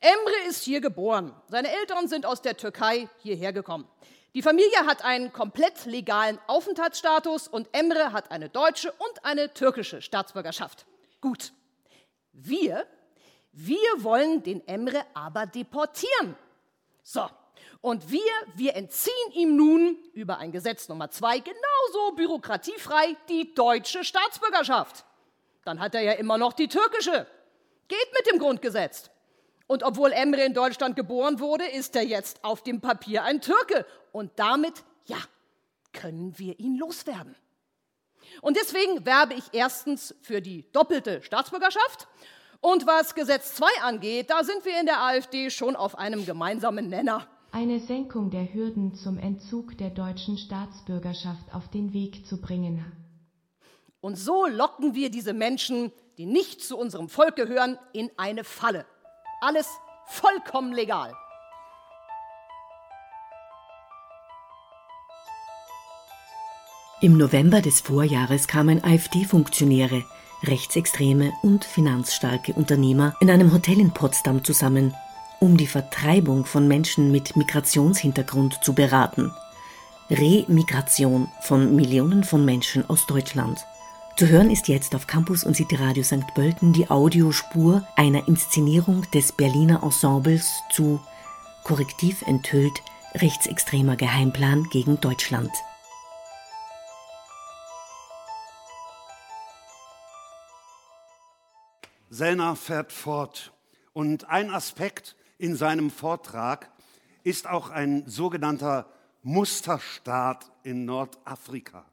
Emre ist hier geboren. Seine Eltern sind aus der Türkei hierher gekommen. Die Familie hat einen komplett legalen Aufenthaltsstatus und Emre hat eine deutsche und eine türkische Staatsbürgerschaft. Gut. Wir, wir wollen den Emre aber deportieren. So. Und wir, wir entziehen ihm nun über ein Gesetz Nummer zwei genauso bürokratiefrei die deutsche Staatsbürgerschaft. Dann hat er ja immer noch die türkische. Geht mit dem Grundgesetz. Und obwohl Emre in Deutschland geboren wurde, ist er jetzt auf dem Papier ein Türke. Und damit, ja, können wir ihn loswerden. Und deswegen werbe ich erstens für die doppelte Staatsbürgerschaft. Und was Gesetz 2 angeht, da sind wir in der AfD schon auf einem gemeinsamen Nenner. Eine Senkung der Hürden zum Entzug der deutschen Staatsbürgerschaft auf den Weg zu bringen. Und so locken wir diese Menschen, die nicht zu unserem Volk gehören, in eine Falle. Alles vollkommen legal. Im November des Vorjahres kamen AfD-Funktionäre, rechtsextreme und finanzstarke Unternehmer in einem Hotel in Potsdam zusammen, um die Vertreibung von Menschen mit Migrationshintergrund zu beraten. Remigration von Millionen von Menschen aus Deutschland. Zu hören ist jetzt auf Campus und City Radio St. Pölten die Audiospur einer Inszenierung des Berliner Ensembles zu Korrektiv enthüllt rechtsextremer Geheimplan gegen Deutschland. Sellner fährt fort. Und ein Aspekt in seinem Vortrag ist auch ein sogenannter Musterstaat in Nordafrika.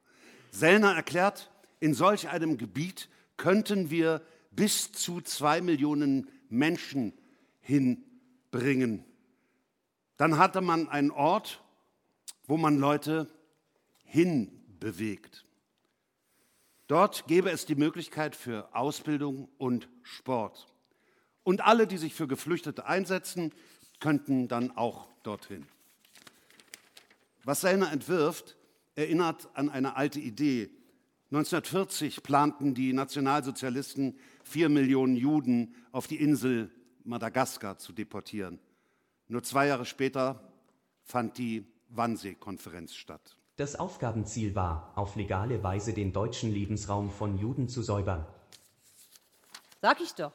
Sellner erklärt, in solch einem Gebiet könnten wir bis zu zwei Millionen Menschen hinbringen. Dann hatte man einen Ort, wo man Leute hinbewegt. Dort gäbe es die Möglichkeit für Ausbildung und Sport. Und alle, die sich für Geflüchtete einsetzen, könnten dann auch dorthin. Was Sellner entwirft, erinnert an eine alte Idee, 1940 planten die Nationalsozialisten, vier Millionen Juden auf die Insel Madagaskar zu deportieren. Nur zwei Jahre später fand die Wannsee-Konferenz statt. Das Aufgabenziel war, auf legale Weise den deutschen Lebensraum von Juden zu säubern. Sag ich doch.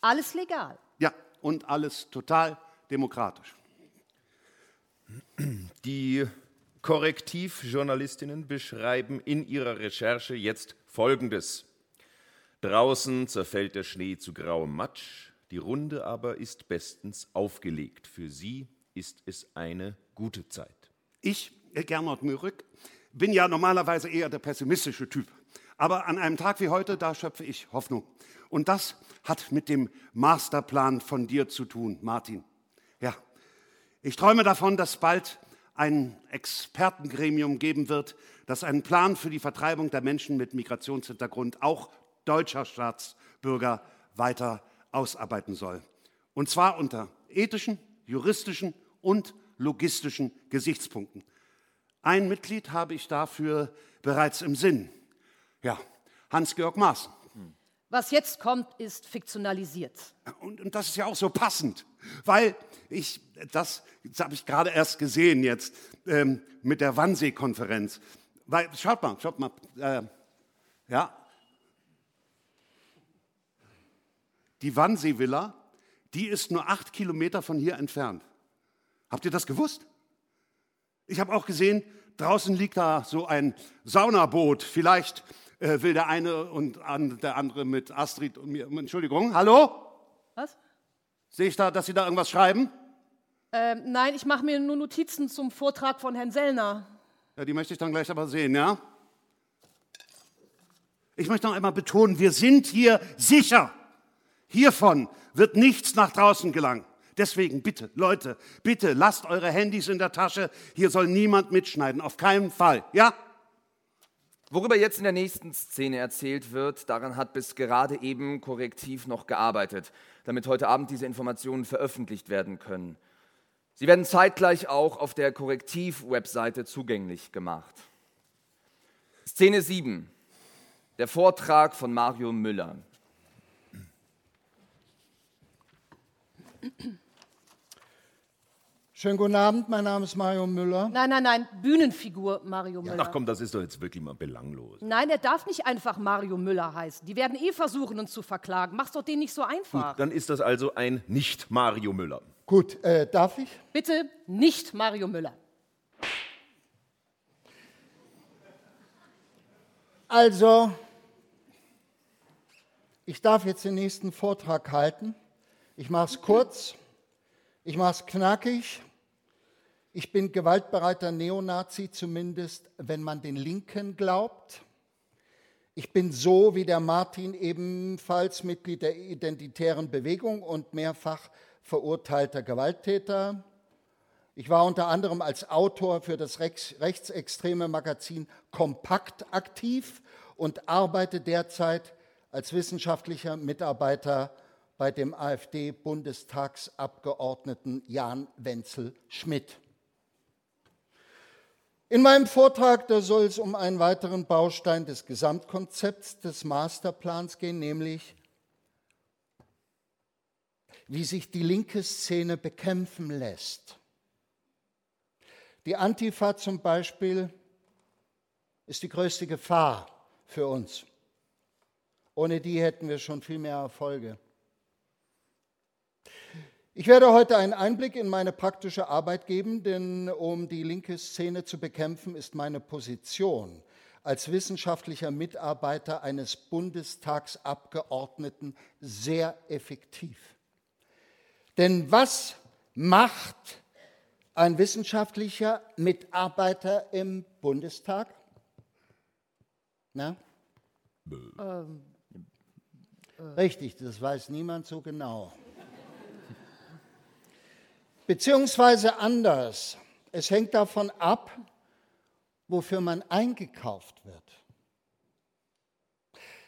Alles legal. Ja, und alles total demokratisch. Die Korrektivjournalistinnen beschreiben in ihrer Recherche jetzt Folgendes. Draußen zerfällt der Schnee zu grauem Matsch, die Runde aber ist bestens aufgelegt. Für sie ist es eine gute Zeit. Ich, Gernot Mürück, bin ja normalerweise eher der pessimistische Typ. Aber an einem Tag wie heute, da schöpfe ich Hoffnung. Und das hat mit dem Masterplan von dir zu tun, Martin. Ja, ich träume davon, dass bald ein Expertengremium geben wird, das einen Plan für die Vertreibung der Menschen mit Migrationshintergrund, auch deutscher Staatsbürger, weiter ausarbeiten soll. Und zwar unter ethischen, juristischen und logistischen Gesichtspunkten. Ein Mitglied habe ich dafür bereits im Sinn. Ja, Hans-Georg Maaßen. Was jetzt kommt, ist fiktionalisiert. Und, und, das ist ja auch so passend, weil ich, das, das habe ich gerade erst gesehen jetzt ähm, mit der Wannsee-Konferenz. Weil, schaut mal, schaut mal, äh, ja. Die Wannsee-Villa, die ist nur acht Kilometer von hier entfernt. Habt ihr das gewusst? Ich habe auch gesehen, draußen liegt da so ein Saunaboot. Vielleicht äh, will der eine und an, der andere mit Astrid und mir. Entschuldigung, hallo? Was? Sehe ich da, dass Sie da irgendwas schreiben? Ähm, nein, ich mache mir nur Notizen zum Vortrag von Herrn Sellner. Ja, die möchte ich dann gleich aber sehen, ja? Ich möchte noch einmal betonen, wir sind hier sicher. Hiervon wird nichts nach draußen gelangen. Deswegen bitte, Leute, bitte lasst eure Handys in der Tasche. Hier soll niemand mitschneiden, auf keinen Fall. Ja? Worüber jetzt in der nächsten Szene erzählt wird, daran hat bis gerade eben Korrektiv noch gearbeitet, damit heute Abend diese Informationen veröffentlicht werden können. Sie werden zeitgleich auch auf der Korrektiv-Webseite zugänglich gemacht. Szene 7. Der Vortrag von Mario Müller. Schönen guten Abend, mein Name ist Mario Müller. Nein, nein, nein, Bühnenfigur Mario Müller. Ach komm, das ist doch jetzt wirklich mal belanglos. Nein, er darf nicht einfach Mario Müller heißen. Die werden eh versuchen, uns zu verklagen. Mach's doch denen nicht so einfach. Gut, dann ist das also ein Nicht-Mario Müller. Gut, äh, darf ich? Bitte nicht Mario Müller. Also, ich darf jetzt den nächsten Vortrag halten. Ich mache es kurz, ich mache es knackig. Ich bin gewaltbereiter Neonazi, zumindest wenn man den Linken glaubt. Ich bin so wie der Martin ebenfalls Mitglied der identitären Bewegung und mehrfach verurteilter Gewalttäter. Ich war unter anderem als Autor für das rechtsextreme Magazin Kompakt aktiv und arbeite derzeit als wissenschaftlicher Mitarbeiter bei dem AfD-Bundestagsabgeordneten Jan Wenzel Schmidt. In meinem Vortrag da soll es um einen weiteren Baustein des Gesamtkonzepts des Masterplans gehen, nämlich wie sich die linke Szene bekämpfen lässt. Die Antifa zum Beispiel ist die größte Gefahr für uns. Ohne die hätten wir schon viel mehr Erfolge. Ich werde heute einen Einblick in meine praktische Arbeit geben, denn um die linke Szene zu bekämpfen, ist meine Position als wissenschaftlicher Mitarbeiter eines Bundestagsabgeordneten sehr effektiv. Denn was macht ein wissenschaftlicher Mitarbeiter im Bundestag? Na? Ähm, Richtig, das weiß niemand so genau. Beziehungsweise anders. Es hängt davon ab, wofür man eingekauft wird.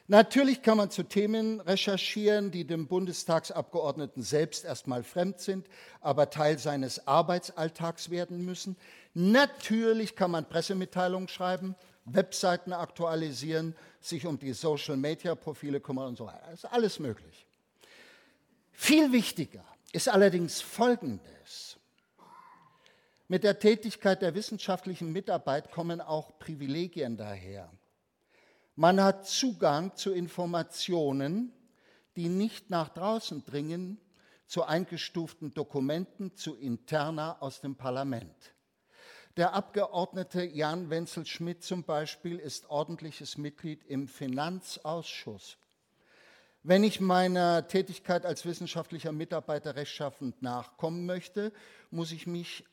Natürlich kann man zu Themen recherchieren, die dem Bundestagsabgeordneten selbst erstmal fremd sind, aber Teil seines Arbeitsalltags werden müssen. Natürlich kann man Pressemitteilungen schreiben, Webseiten aktualisieren, sich um die Social-Media-Profile kümmern und so weiter. Das ist alles möglich. Viel wichtiger ist allerdings Folgendes. Mit der Tätigkeit der wissenschaftlichen Mitarbeit kommen auch Privilegien daher. Man hat Zugang zu Informationen, die nicht nach draußen dringen, zu eingestuften Dokumenten, zu Interna aus dem Parlament. Der Abgeordnete Jan Wenzel Schmidt zum Beispiel ist ordentliches Mitglied im Finanzausschuss. Wenn ich meiner Tätigkeit als wissenschaftlicher Mitarbeiter rechtschaffend nachkommen möchte, muss ich mich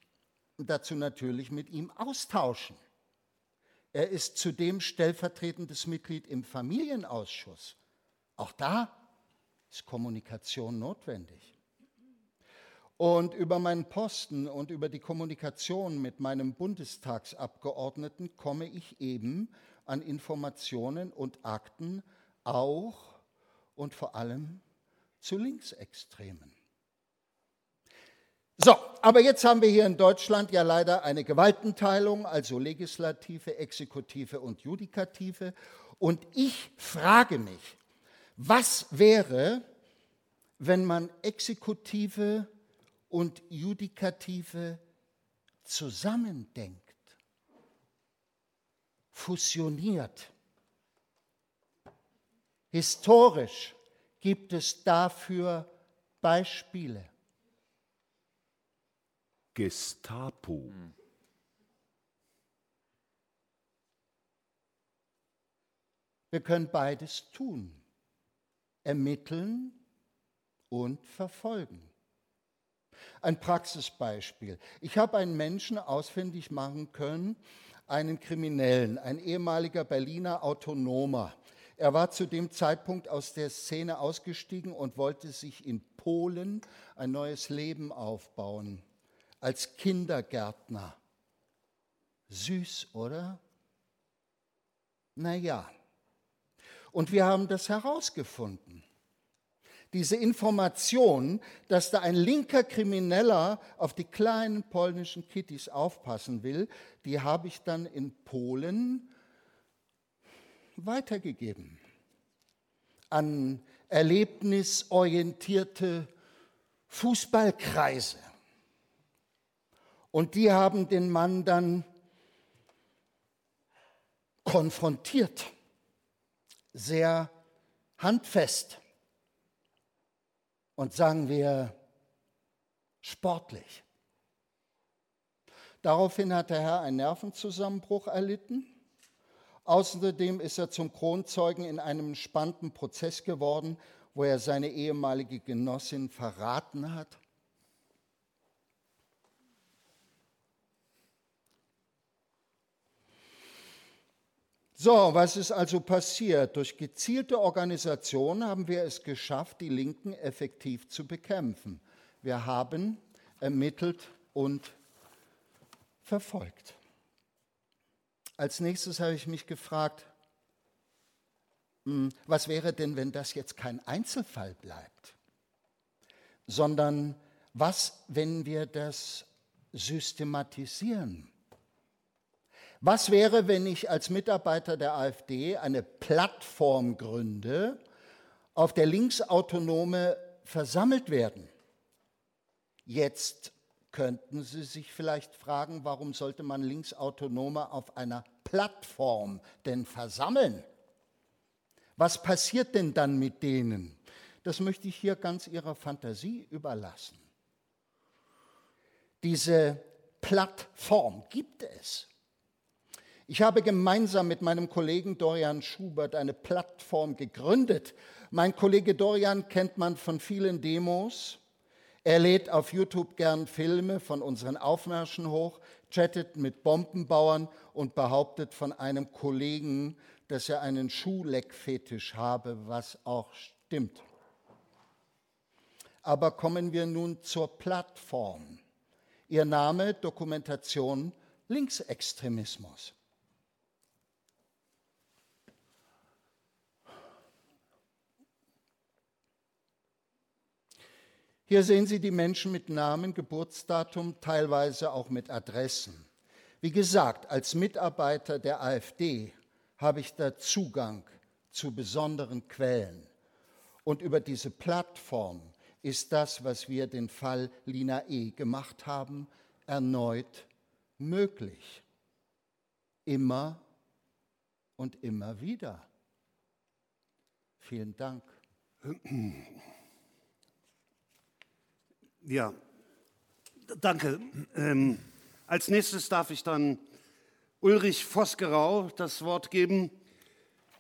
dazu natürlich mit ihm austauschen. Er ist zudem stellvertretendes Mitglied im Familienausschuss. Auch da ist Kommunikation notwendig. Und über meinen Posten und über die Kommunikation mit meinem Bundestagsabgeordneten komme ich eben an Informationen und Akten auch und vor allem zu Linksextremen. So, aber jetzt haben wir hier in Deutschland ja leider eine Gewaltenteilung, also Legislative, Exekutive und Judikative. Und ich frage mich, was wäre, wenn man Exekutive und Judikative zusammendenkt, fusioniert. Historisch gibt es dafür Beispiele. Gestapo. Wir können beides tun. Ermitteln und verfolgen. Ein Praxisbeispiel. Ich habe einen Menschen ausfindig machen können, einen Kriminellen, ein ehemaliger Berliner Autonomer. Er war zu dem Zeitpunkt aus der Szene ausgestiegen und wollte sich in Polen ein neues Leben aufbauen, als Kindergärtner. Süß, oder? Naja. Und wir haben das herausgefunden. Diese Information, dass da ein linker Krimineller auf die kleinen polnischen Kittys aufpassen will, die habe ich dann in Polen weitergegeben an erlebnisorientierte Fußballkreise. Und die haben den Mann dann konfrontiert, sehr handfest und sagen wir sportlich. Daraufhin hat der Herr einen Nervenzusammenbruch erlitten. Außerdem ist er zum Kronzeugen in einem spannenden Prozess geworden, wo er seine ehemalige Genossin verraten hat. So, was ist also passiert? Durch gezielte Organisation haben wir es geschafft, die Linken effektiv zu bekämpfen. Wir haben ermittelt und verfolgt. Als nächstes habe ich mich gefragt, hm, was wäre denn, wenn das jetzt kein Einzelfall bleibt, sondern was, wenn wir das systematisieren? Was wäre, wenn ich als Mitarbeiter der AfD eine Plattform gründe, auf der Linksautonome versammelt werden? Jetzt könnten Sie sich vielleicht fragen, warum sollte man Linksautonome auf einer Plattform denn versammeln? Was passiert denn dann mit denen? Das möchte ich hier ganz Ihrer Fantasie überlassen. Diese Plattform gibt es. Ich habe gemeinsam mit meinem Kollegen Dorian Schubert eine Plattform gegründet. Mein Kollege Dorian kennt man von vielen Demos. Er lädt auf YouTube gern Filme von unseren Aufmärschen hoch, chattet mit Bombenbauern und behauptet von einem Kollegen, dass er einen Schuhleckfetisch habe, was auch stimmt. Aber kommen wir nun zur Plattform. Ihr Name Dokumentation Linksextremismus. Hier sehen Sie die Menschen mit Namen, Geburtsdatum, teilweise auch mit Adressen. Wie gesagt, als Mitarbeiter der AfD habe ich da Zugang zu besonderen Quellen. Und über diese Plattform ist das, was wir den Fall Lina E. gemacht haben, erneut möglich. Immer und immer wieder. Vielen Dank. <clears throat> Ja, danke. Ähm, als nächstes darf ich dann Ulrich Vosgerau das Wort geben.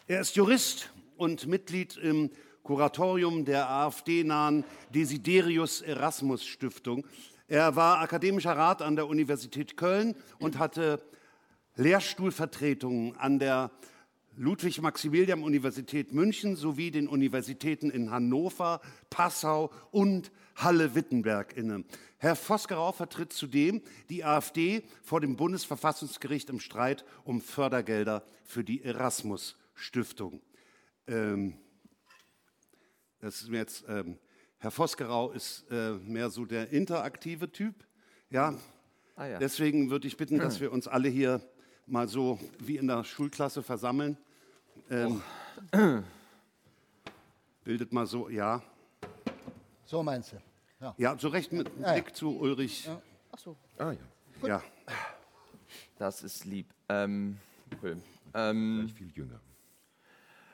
Er ist Jurist und Mitglied im Kuratorium der AfD-nahen Desiderius Erasmus Stiftung. Er war akademischer Rat an der Universität Köln und hatte Lehrstuhlvertretungen an der Ludwig-Maximilian-Universität München sowie den Universitäten in Hannover, Passau und Halle-Wittenberg inne. Herr Vosgerau vertritt zudem die AfD vor dem Bundesverfassungsgericht im Streit um Fördergelder für die Erasmus-Stiftung. Ähm, das ist mir jetzt, ähm, Herr Vosgerau ist äh, mehr so der interaktive Typ. Ja? Ah, ja. Deswegen würde ich bitten, dass <clears throat> wir uns alle hier mal so wie in der Schulklasse versammeln. Ähm, bildet mal so, ja. So meinst du? Ja. Ja, so recht mit Ja, ja. Blick zu Ulrich. Ach so. Ah ja, Ja. Das ist lieb. Ähm, cool. ähm, viel jünger.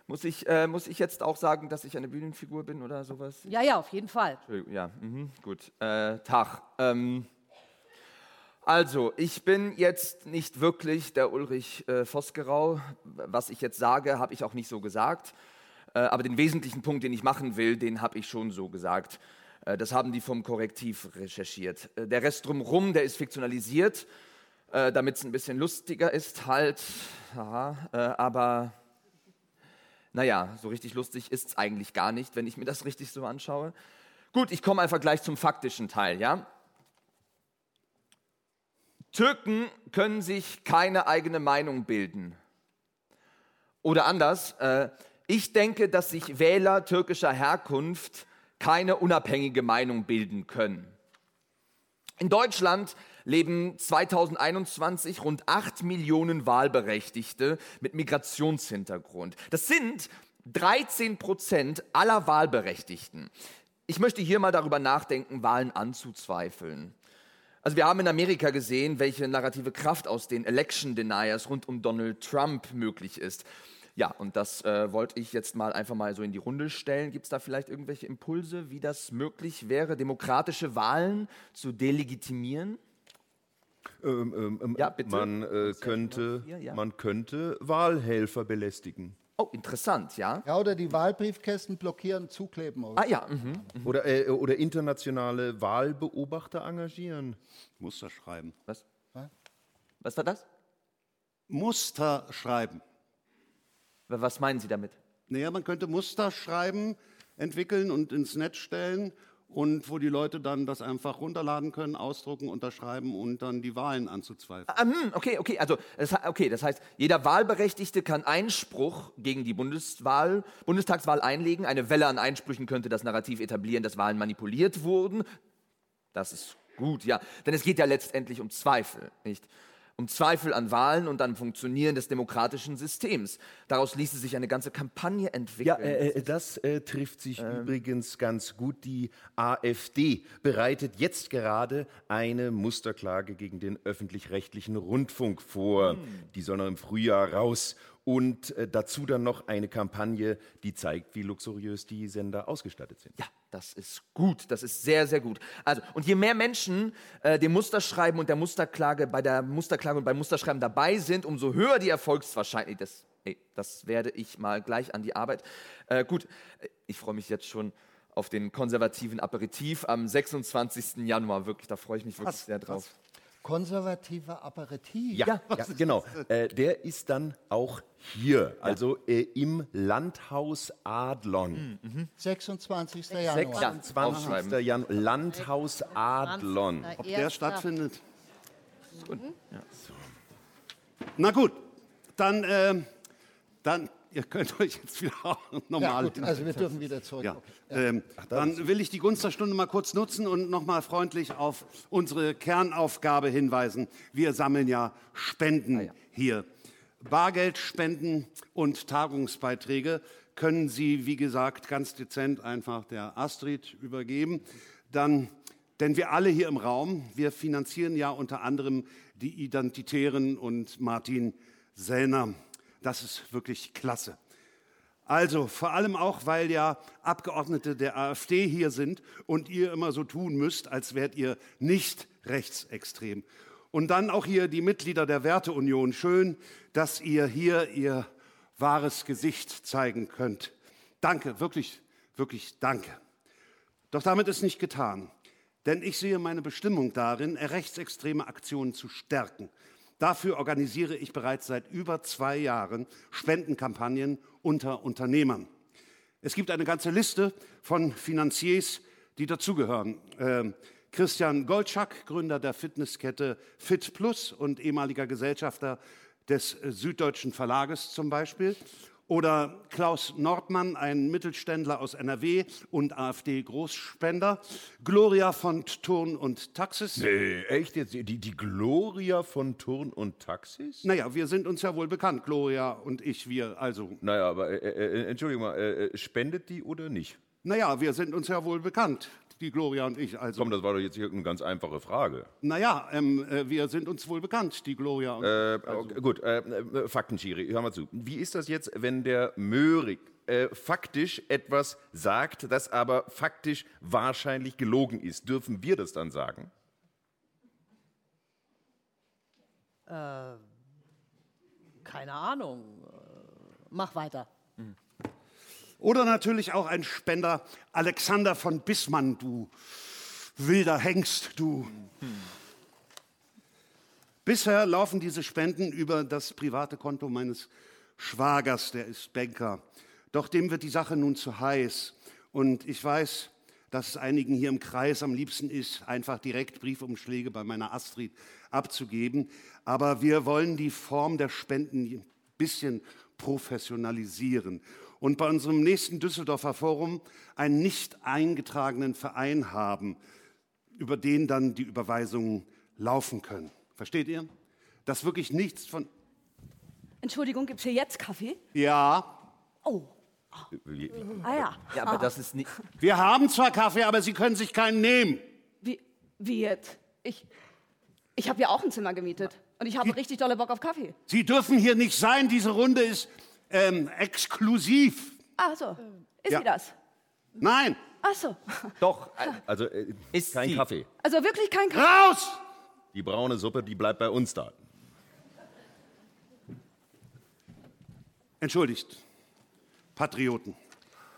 muss, ich, äh, muss ich jetzt auch sagen, dass ich eine Bühnenfigur bin oder sowas? Ja, ja, auf jeden Fall. Ja, mhm, gut. Äh, Tag. Ähm, also, ich bin jetzt nicht wirklich der Ulrich äh, Vosgerau. Was ich jetzt sage, habe ich auch nicht so gesagt. Äh, aber den wesentlichen Punkt, den ich machen will, den habe ich schon so gesagt. Äh, das haben die vom Korrektiv recherchiert. Äh, der Rest drumherum, der ist fiktionalisiert, äh, damit es ein bisschen lustiger ist, halt. Aha, aber naja, so richtig lustig ist es eigentlich gar nicht, wenn ich mir das richtig so anschaue. Gut, ich komme einfach gleich zum faktischen Teil, ja? Türken können sich keine eigene Meinung bilden. Oder anders, ich denke, dass sich Wähler türkischer Herkunft keine unabhängige Meinung bilden können. In Deutschland leben 2021 rund 8 Millionen Wahlberechtigte mit Migrationshintergrund. Das sind 13 Prozent aller Wahlberechtigten. Ich möchte hier mal darüber nachdenken, Wahlen anzuzweifeln. Also wir haben in Amerika gesehen, welche narrative Kraft aus den Election Deniers rund um Donald Trump möglich ist. Ja, und das äh, wollte ich jetzt mal einfach mal so in die Runde stellen. Gibt es da vielleicht irgendwelche Impulse, wie das möglich wäre, demokratische Wahlen zu delegitimieren? Ähm, ähm, ähm, Ja, bitte. Man, äh, könnte. Ja, man könnte Wahlhelfer belästigen. Oh, interessant, ja. Ja, oder die Wahlbriefkästen blockieren, zukleben. Oder? Ah ja, mhm. Oder, äh, oder internationale Wahlbeobachter engagieren. Muster schreiben. Was? Was war das? Muster schreiben. Was meinen Sie damit? Naja, man könnte Muster schreiben, entwickeln und ins Netz stellen und wo die Leute dann das einfach runterladen können, ausdrucken, unterschreiben und dann die Wahlen anzuzweifeln. Ah, hm, okay, okay, also das, okay, das heißt, jeder Wahlberechtigte kann Einspruch gegen die Bundeswahl, Bundestagswahl einlegen. Eine Welle an Einsprüchen könnte das Narrativ etablieren, dass Wahlen manipuliert wurden. Das ist gut, ja. Denn es geht ja letztendlich um Zweifel, nicht? Um Zweifel an Wahlen und an Funktionieren des demokratischen Systems. Daraus ließe sich eine ganze Kampagne entwickeln. Ja, äh, äh, das äh, trifft sich übrigens ganz gut. Die AfD bereitet jetzt gerade eine Musterklage gegen den öffentlich-rechtlichen Rundfunk vor. Die soll noch im Frühjahr raus. Und äh, dazu dann noch eine Kampagne, die zeigt, wie luxuriös die Sender ausgestattet sind. Ja, das ist gut, das ist sehr, sehr gut. Also, und je mehr Menschen äh, dem Musterschreiben und der Musterklage bei der Musterklage und beim Musterschreiben dabei sind, umso höher die Erfolgswahrscheinlichkeit. Das, ey, das werde ich mal gleich an die Arbeit. Äh, gut, äh, ich freue mich jetzt schon auf den konservativen Aperitif am 26. Januar. Wirklich, da freue ich mich wirklich sehr drauf. Konservativer Aperitif. Ja, ja genau. Äh, der ist dann auch hier, also äh, im Landhaus Adlon. 26. Januar. Ja, 20. aufschreiben. Januar, Landhaus Adlon. Ob der stattfindet? Na gut, dann, ähm, dann ihr könnt euch jetzt wieder <laughs> normal. Ja, gut, also wir dürfen wieder zurück. Ja. Okay. Ähm, dann will ich die Gunst der Stunde mal kurz nutzen und nochmal freundlich auf unsere Kernaufgabe hinweisen. Wir sammeln ja Spenden hier. Bargeldspenden und Tagungsbeiträge können Sie, wie gesagt, ganz dezent einfach der Astrid übergeben. Dann, denn wir alle hier im Raum, wir finanzieren ja unter anderem die Identitären und Martin Sellner. Das ist wirklich klasse. Also vor allem auch, weil ja Abgeordnete der AfD hier sind und ihr immer so tun müsst, als wärt ihr nicht rechtsextrem. Und dann auch hier die Mitglieder der Werteunion. Schön, dass ihr hier ihr wahres Gesicht zeigen könnt. Danke, wirklich, wirklich danke. Doch damit ist nicht getan. Denn ich sehe meine Bestimmung darin, rechtsextreme Aktionen zu stärken. Dafür organisiere ich bereits seit über zwei Jahren Spendenkampagnen unter Unternehmern. Es gibt eine ganze Liste von Finanziers, die dazugehören. Ähm, Christian Goldschak, Gründer der Fitnesskette Fit Plus und ehemaliger Gesellschafter des äh, Süddeutschen Verlages zum Beispiel. Oder Klaus Nordmann, ein Mittelständler aus NRW und AfD-Großspender. Gloria von Turn und Taxis. Nee, echt jetzt? Die, die Gloria von Turn und Taxis? Naja, wir sind uns ja wohl bekannt, Gloria und ich, wir also. Naja, aber äh, äh, Entschuldigung mal, äh, spendet die oder nicht? Naja, wir sind uns ja wohl bekannt, die Gloria und ich. Also. Komm, das war doch jetzt hier eine ganz einfache Frage. Naja, ähm, äh, wir sind uns wohl bekannt, die Gloria und Äh, ich. Also. okay, gut, äh, äh, Faktenschiri, hör mal zu. Wie ist das jetzt, wenn der Möhrig äh, faktisch etwas sagt, das aber faktisch wahrscheinlich gelogen ist? Dürfen wir das dann sagen? Äh, keine Ahnung. Mach weiter. Oder natürlich auch ein Spender, Alexander von Bismann, du wilder Hengst, du. Bisher laufen diese Spenden über das private Konto meines Schwagers, der ist Banker. Doch dem wird die Sache nun zu heiß. Und ich weiß, dass es einigen hier im Kreis am liebsten ist, einfach direkt Briefumschläge bei meiner Astrid abzugeben. Aber wir wollen die Form der Spenden ein bisschen professionalisieren und bei unserem nächsten Düsseldorfer Forum einen nicht eingetragenen Verein haben, über den dann die Überweisungen laufen können. Versteht ihr? Dass wirklich nichts von. Entschuldigung, gibt's hier jetzt Kaffee? Ja, Oh, ah ja. Ja, aber das ist nicht. wir haben zwar Kaffee, aber Sie können sich keinen nehmen. Wie, wie jetzt? Ich, ich habe ja auch ein Zimmer gemietet. Und ich habe richtig dolle Bock auf Kaffee. Sie dürfen hier nicht sein. Diese Runde ist ähm, exklusiv. Ach so, ist Ja. sie das? Nein, Ach so. Doch, <laughs> Also äh, Ist kein sie. Kaffee. Also wirklich kein Kaffee? raus! Die braune Suppe, die bleibt bei uns da. Entschuldigt, Patrioten.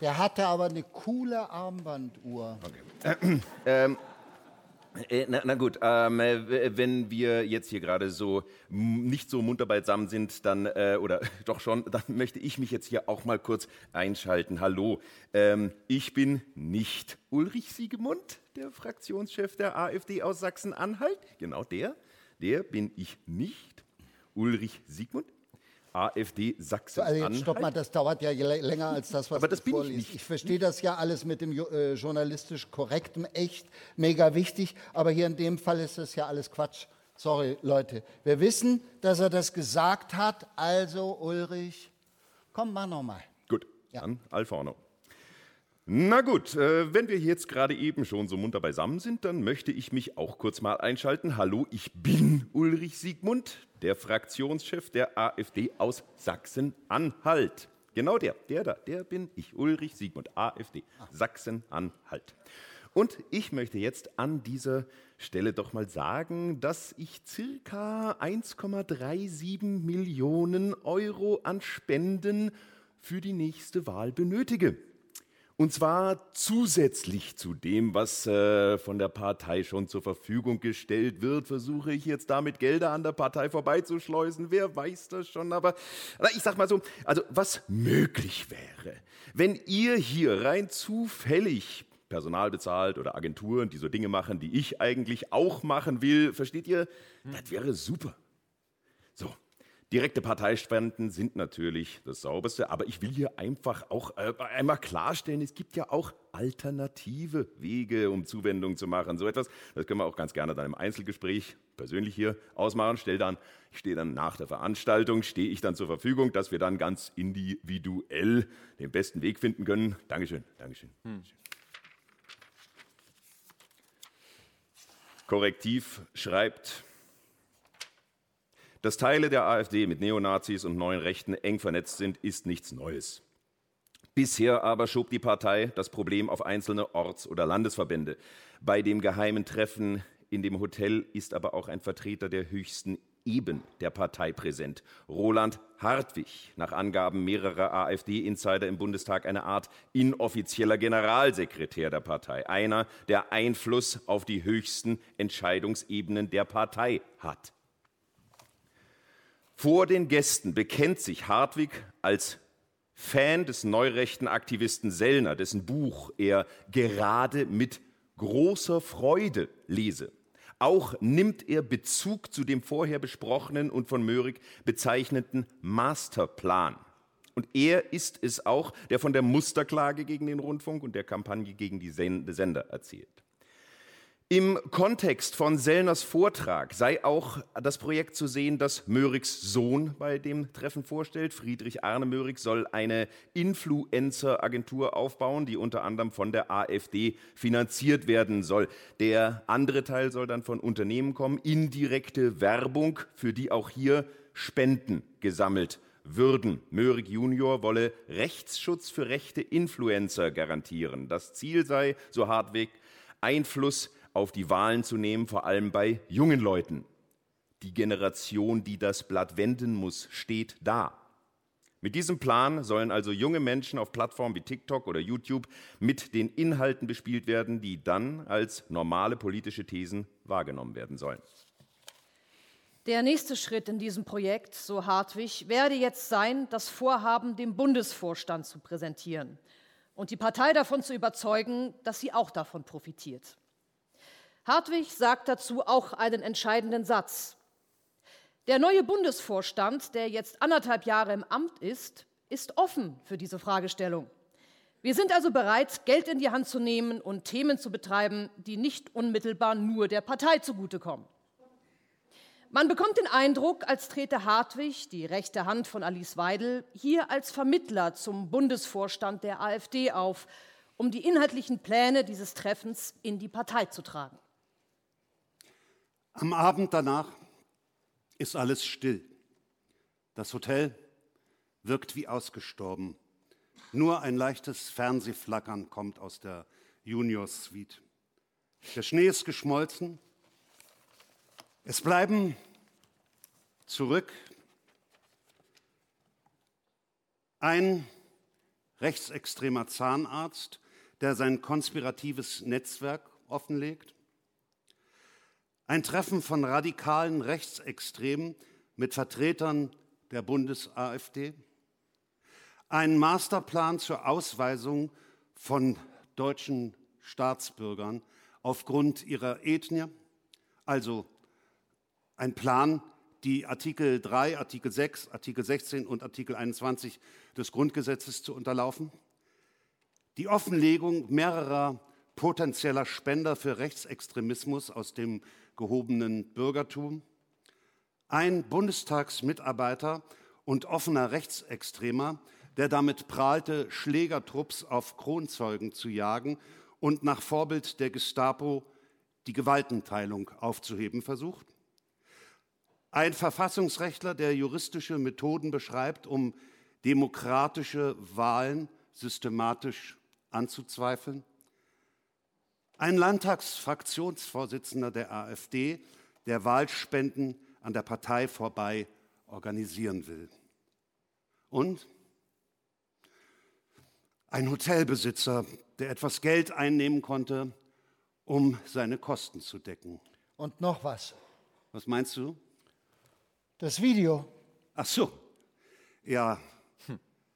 Der hatte aber eine coole Armbanduhr. Äh, na, na gut, ähm, äh, wenn wir jetzt hier gerade so nicht so munter beisammen sind, dann, äh, oder <laughs> doch schon, dann möchte ich mich jetzt hier auch mal kurz einschalten. Hallo, ähm, ich bin nicht Ulrich Siegemund, der Fraktionschef der AfD aus Sachsen-Anhalt. Genau der, der bin ich nicht. Ulrich Siegmund, AfD So, also jetzt stopp mal, das dauert ja lä- länger als das, was Aber das bin ich vorliest. nicht. Ich verstehe das ja alles mit dem äh, journalistisch korrekten echt mega wichtig, aber hier in dem Fall ist das ja alles Quatsch. Sorry, Leute. Wir wissen, dass er das gesagt hat, also Ulrich, komm mal nochmal. Gut, dann Alforno. Na gut, äh, wenn wir jetzt gerade eben schon so munter beisammen sind, dann möchte ich mich auch kurz mal einschalten. Hallo, ich bin Ulrich Siegmund, der Fraktionschef der AfD aus Sachsen-Anhalt. Genau der, der da, der bin ich, Ulrich Siegmund, AfD, Sachsen-Anhalt. Und ich möchte jetzt an dieser Stelle doch mal sagen, dass ich circa 1,37 Millionen Euro an Spenden für die nächste Wahl benötige. Und zwar zusätzlich zu dem, was äh, von der Partei schon zur Verfügung gestellt wird, versuche ich jetzt damit Gelder an der Partei vorbeizuschleusen. Wer weiß das schon, aber ich sag mal so, also was möglich wäre, wenn ihr hier rein zufällig Personal bezahlt oder Agenturen, die so Dinge machen, die ich eigentlich auch machen will, versteht ihr? Das wäre super. Direkte Parteispenden sind natürlich das Sauberste, aber ich will hier einfach auch äh, einmal klarstellen, es gibt ja auch alternative Wege, um Zuwendung zu machen. So etwas, das können wir auch ganz gerne dann im Einzelgespräch persönlich hier ausmachen. Stell dann, ich stehe dann nach der Veranstaltung, stehe ich dann zur Verfügung, dass wir dann ganz individuell den besten Weg finden können. Dankeschön, Dankeschön. Hm. Korrektiv schreibt, dass Teile der AfD mit Neonazis und neuen Rechten eng vernetzt sind, ist nichts Neues. Bisher aber schob die Partei das Problem auf einzelne Orts- oder Landesverbände. Bei dem geheimen Treffen in dem Hotel ist aber auch ein Vertreter der höchsten Eben der Partei präsent. Roland Hartwig, nach Angaben mehrerer AfD-Insider im Bundestag eine Art inoffizieller Generalsekretär der Partei, einer, der Einfluss auf die höchsten Entscheidungsebenen der Partei hat. Vor den Gästen bekennt sich Hartwig als Fan des neurechten Aktivisten Sellner, dessen Buch er gerade mit großer Freude lese. Auch nimmt er Bezug zu dem vorher besprochenen und von Möhrig bezeichneten Masterplan. Und er ist es auch, der von der Musterklage gegen den Rundfunk und der Kampagne gegen die Sender erzählt. Im Kontext von Sellners Vortrag sei auch das Projekt zu sehen, das Möhrigs Sohn bei dem Treffen vorstellt. Friedrich Arne Möhrig soll eine Influencer-Agentur aufbauen, die unter anderem von der AfD finanziert werden soll. Der andere Teil soll dann von Unternehmen kommen, indirekte Werbung, für die auch hier Spenden gesammelt würden. Möhrig Junior wolle Rechtsschutz für rechte Influencer garantieren. Das Ziel sei, so Hartwig, Einfluss auf die Wahlen zu nehmen, vor allem bei jungen Leuten. Die Generation, die das Blatt wenden muss, steht da. Mit diesem Plan sollen also junge Menschen auf Plattformen wie TikTok oder YouTube mit den Inhalten bespielt werden, die dann als normale politische Thesen wahrgenommen werden sollen. Der nächste Schritt in diesem Projekt, so Hartwig, werde jetzt sein, das Vorhaben dem Bundesvorstand zu präsentieren und die Partei davon zu überzeugen, dass sie auch davon profitiert. Hartwig sagt dazu auch einen entscheidenden Satz. Der neue Bundesvorstand, der jetzt anderthalb Jahre im Amt ist, ist offen für diese Fragestellung. Wir sind also bereit, Geld in die Hand zu nehmen und Themen zu betreiben, die nicht unmittelbar nur der Partei zugutekommen. Man bekommt den Eindruck, als trete Hartwig, die rechte Hand von Alice Weidel, hier als Vermittler zum Bundesvorstand der AfD auf, um die inhaltlichen Pläne dieses Treffens in die Partei zu tragen. Am Abend danach ist alles still. Das Hotel wirkt wie ausgestorben. Nur ein leichtes Fernsehflackern kommt aus der Junior Suite. Der Schnee ist geschmolzen. Es bleiben zurück ein rechtsextremer Zahnarzt, der sein konspiratives Netzwerk offenlegt, ein Treffen von radikalen Rechtsextremen mit Vertretern der Bundes-AfD. Ein Masterplan zur Ausweisung von deutschen Staatsbürgern aufgrund ihrer Ethnie. Also ein Plan, die Artikel 3, Artikel 6, Artikel 16 und Artikel 21 des Grundgesetzes zu unterlaufen. Die Offenlegung mehrerer potenzieller Spender für Rechtsextremismus aus dem gehobenen Bürgertum, ein Bundestagsmitarbeiter und offener Rechtsextremer, der damit prahlte, Schlägertrupps auf Kronzeugen zu jagen und nach Vorbild der Gestapo die Gewaltenteilung aufzuheben versucht. Ein Verfassungsrechtler, der juristische Methoden beschreibt, um demokratische Wahlen systematisch anzuzweifeln. Ein Landtagsfraktionsvorsitzender der AfD, der Wahlspenden an der Partei vorbei organisieren will. Und ein Hotelbesitzer, der etwas Geld einnehmen konnte, um seine Kosten zu decken. Und noch was. Was meinst du? Das Video. Ach so. Ja.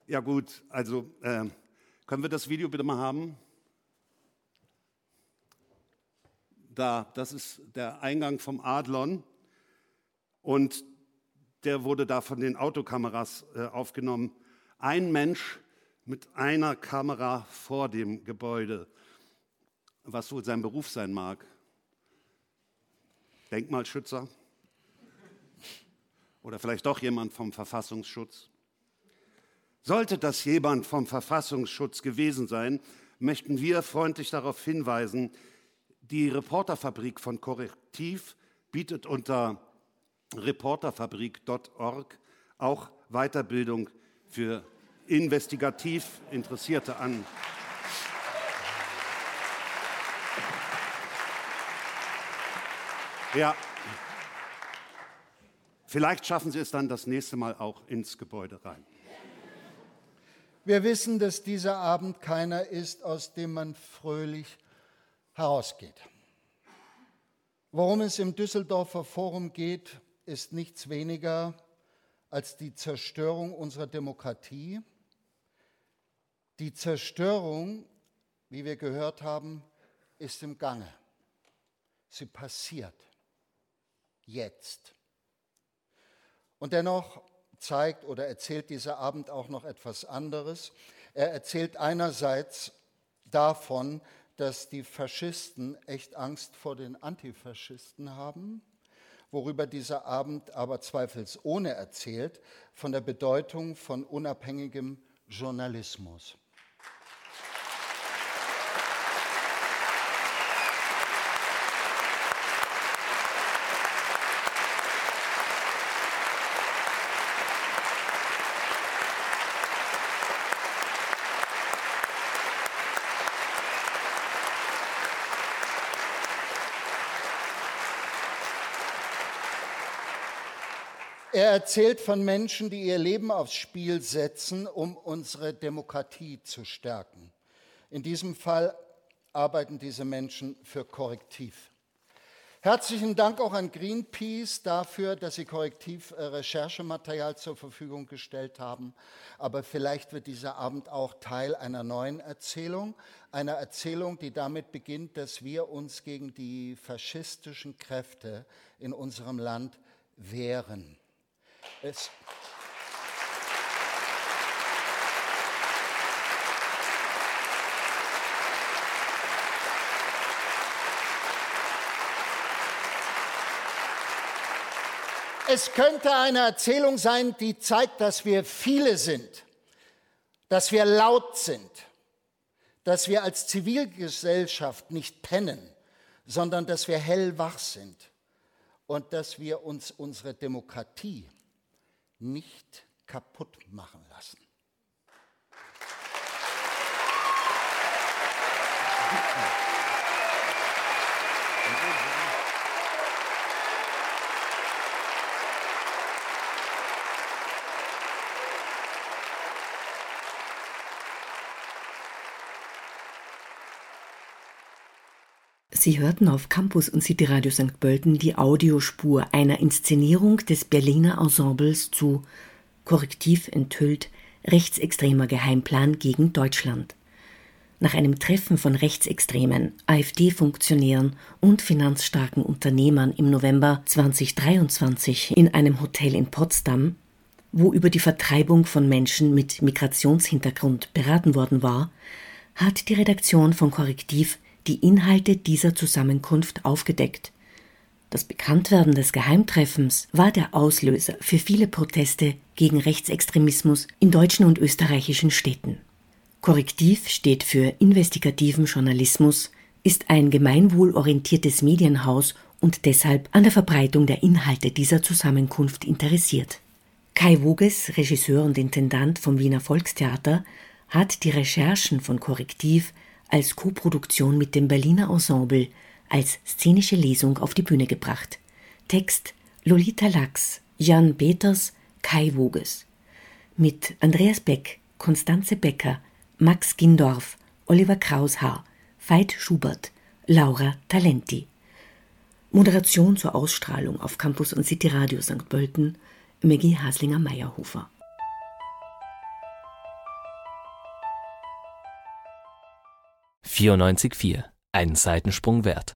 Ja gut, also äh, können wir das Video bitte mal haben? Da, das ist der Eingang vom Adlon. Und der wurde da von den Autokameras äh, aufgenommen. Ein Mensch mit einer Kamera vor dem Gebäude, was wohl sein Beruf sein mag. Denkmalschützer oder vielleicht doch jemand vom Verfassungsschutz. Sollte das jemand vom Verfassungsschutz gewesen sein, möchten wir freundlich darauf hinweisen, die Reporterfabrik von Korrektiv bietet unter reporterfabrik.org auch Weiterbildung für investigativ Interessierte an. Ja, vielleicht schaffen Sie es dann das nächste Mal auch ins Gebäude rein. Wir wissen, dass dieser Abend keiner ist, aus dem man fröhlich herausgeht. Worum es im Düsseldorfer Forum geht, ist nichts weniger als die Zerstörung unserer Demokratie, die Zerstörung, wie wir gehört haben, ist im Gange. Sie passiert jetzt. Und dennoch zeigt oder erzählt dieser Abend auch noch etwas anderes. Er erzählt einerseits davon, dass die Faschisten echt Angst vor den Antifaschisten haben, worüber dieser Abend aber zweifelsohne erzählt, von der Bedeutung von unabhängigem Journalismus. Er erzählt von Menschen, die ihr Leben aufs Spiel setzen, um unsere Demokratie zu stärken. In diesem Fall arbeiten diese Menschen für Korrektiv. Herzlichen Dank auch an Greenpeace dafür, dass Sie Korrektiv äh, Recherchematerial zur Verfügung gestellt haben. Aber vielleicht wird dieser Abend auch Teil einer neuen Erzählung, einer Erzählung, die damit beginnt, dass wir uns gegen die faschistischen Kräfte in unserem Land wehren. Es Es könnte eine Erzählung sein, die zeigt, dass wir viele sind, dass wir laut sind, dass wir als Zivilgesellschaft nicht pennen, sondern dass wir hellwach sind und dass wir uns unsere Demokratie nicht kaputt machen lassen. Sie hörten auf Campus und City Radio St. Pölten die Audiospur einer Inszenierung des Berliner Ensembles zu Korrektiv enthüllt rechtsextremer Geheimplan gegen Deutschland. Nach einem Treffen von rechtsextremen AfD-Funktionären und finanzstarken Unternehmern im November 2023 in einem Hotel in Potsdam, wo über die Vertreibung von Menschen mit Migrationshintergrund beraten worden war, hat die Redaktion von Korrektiv die Inhalte dieser Zusammenkunft aufgedeckt. Das Bekanntwerden des Geheimtreffens war der Auslöser für viele Proteste gegen Rechtsextremismus in deutschen und österreichischen Städten. Korrektiv steht für investigativen Journalismus, ist ein gemeinwohlorientiertes Medienhaus und deshalb an der Verbreitung der Inhalte dieser Zusammenkunft interessiert. Kai Woges, Regisseur und Intendant vom Wiener Volkstheater, hat die Recherchen von Korrektiv als Koproduktion mit dem Berliner Ensemble als szenische Lesung auf die Bühne gebracht. Text Lolita Lachs, Jan Peters, Kai Woges. Mit Andreas Beck, Konstanze Becker, Max Gindorf, Oliver Kraushaar, Veit Schubert, Laura Talenti. Moderation zur Ausstrahlung auf Campus und City Radio St. Pölten, Maggie Haslinger-Meyerhofer. 94,4. Einen Seitensprung wert.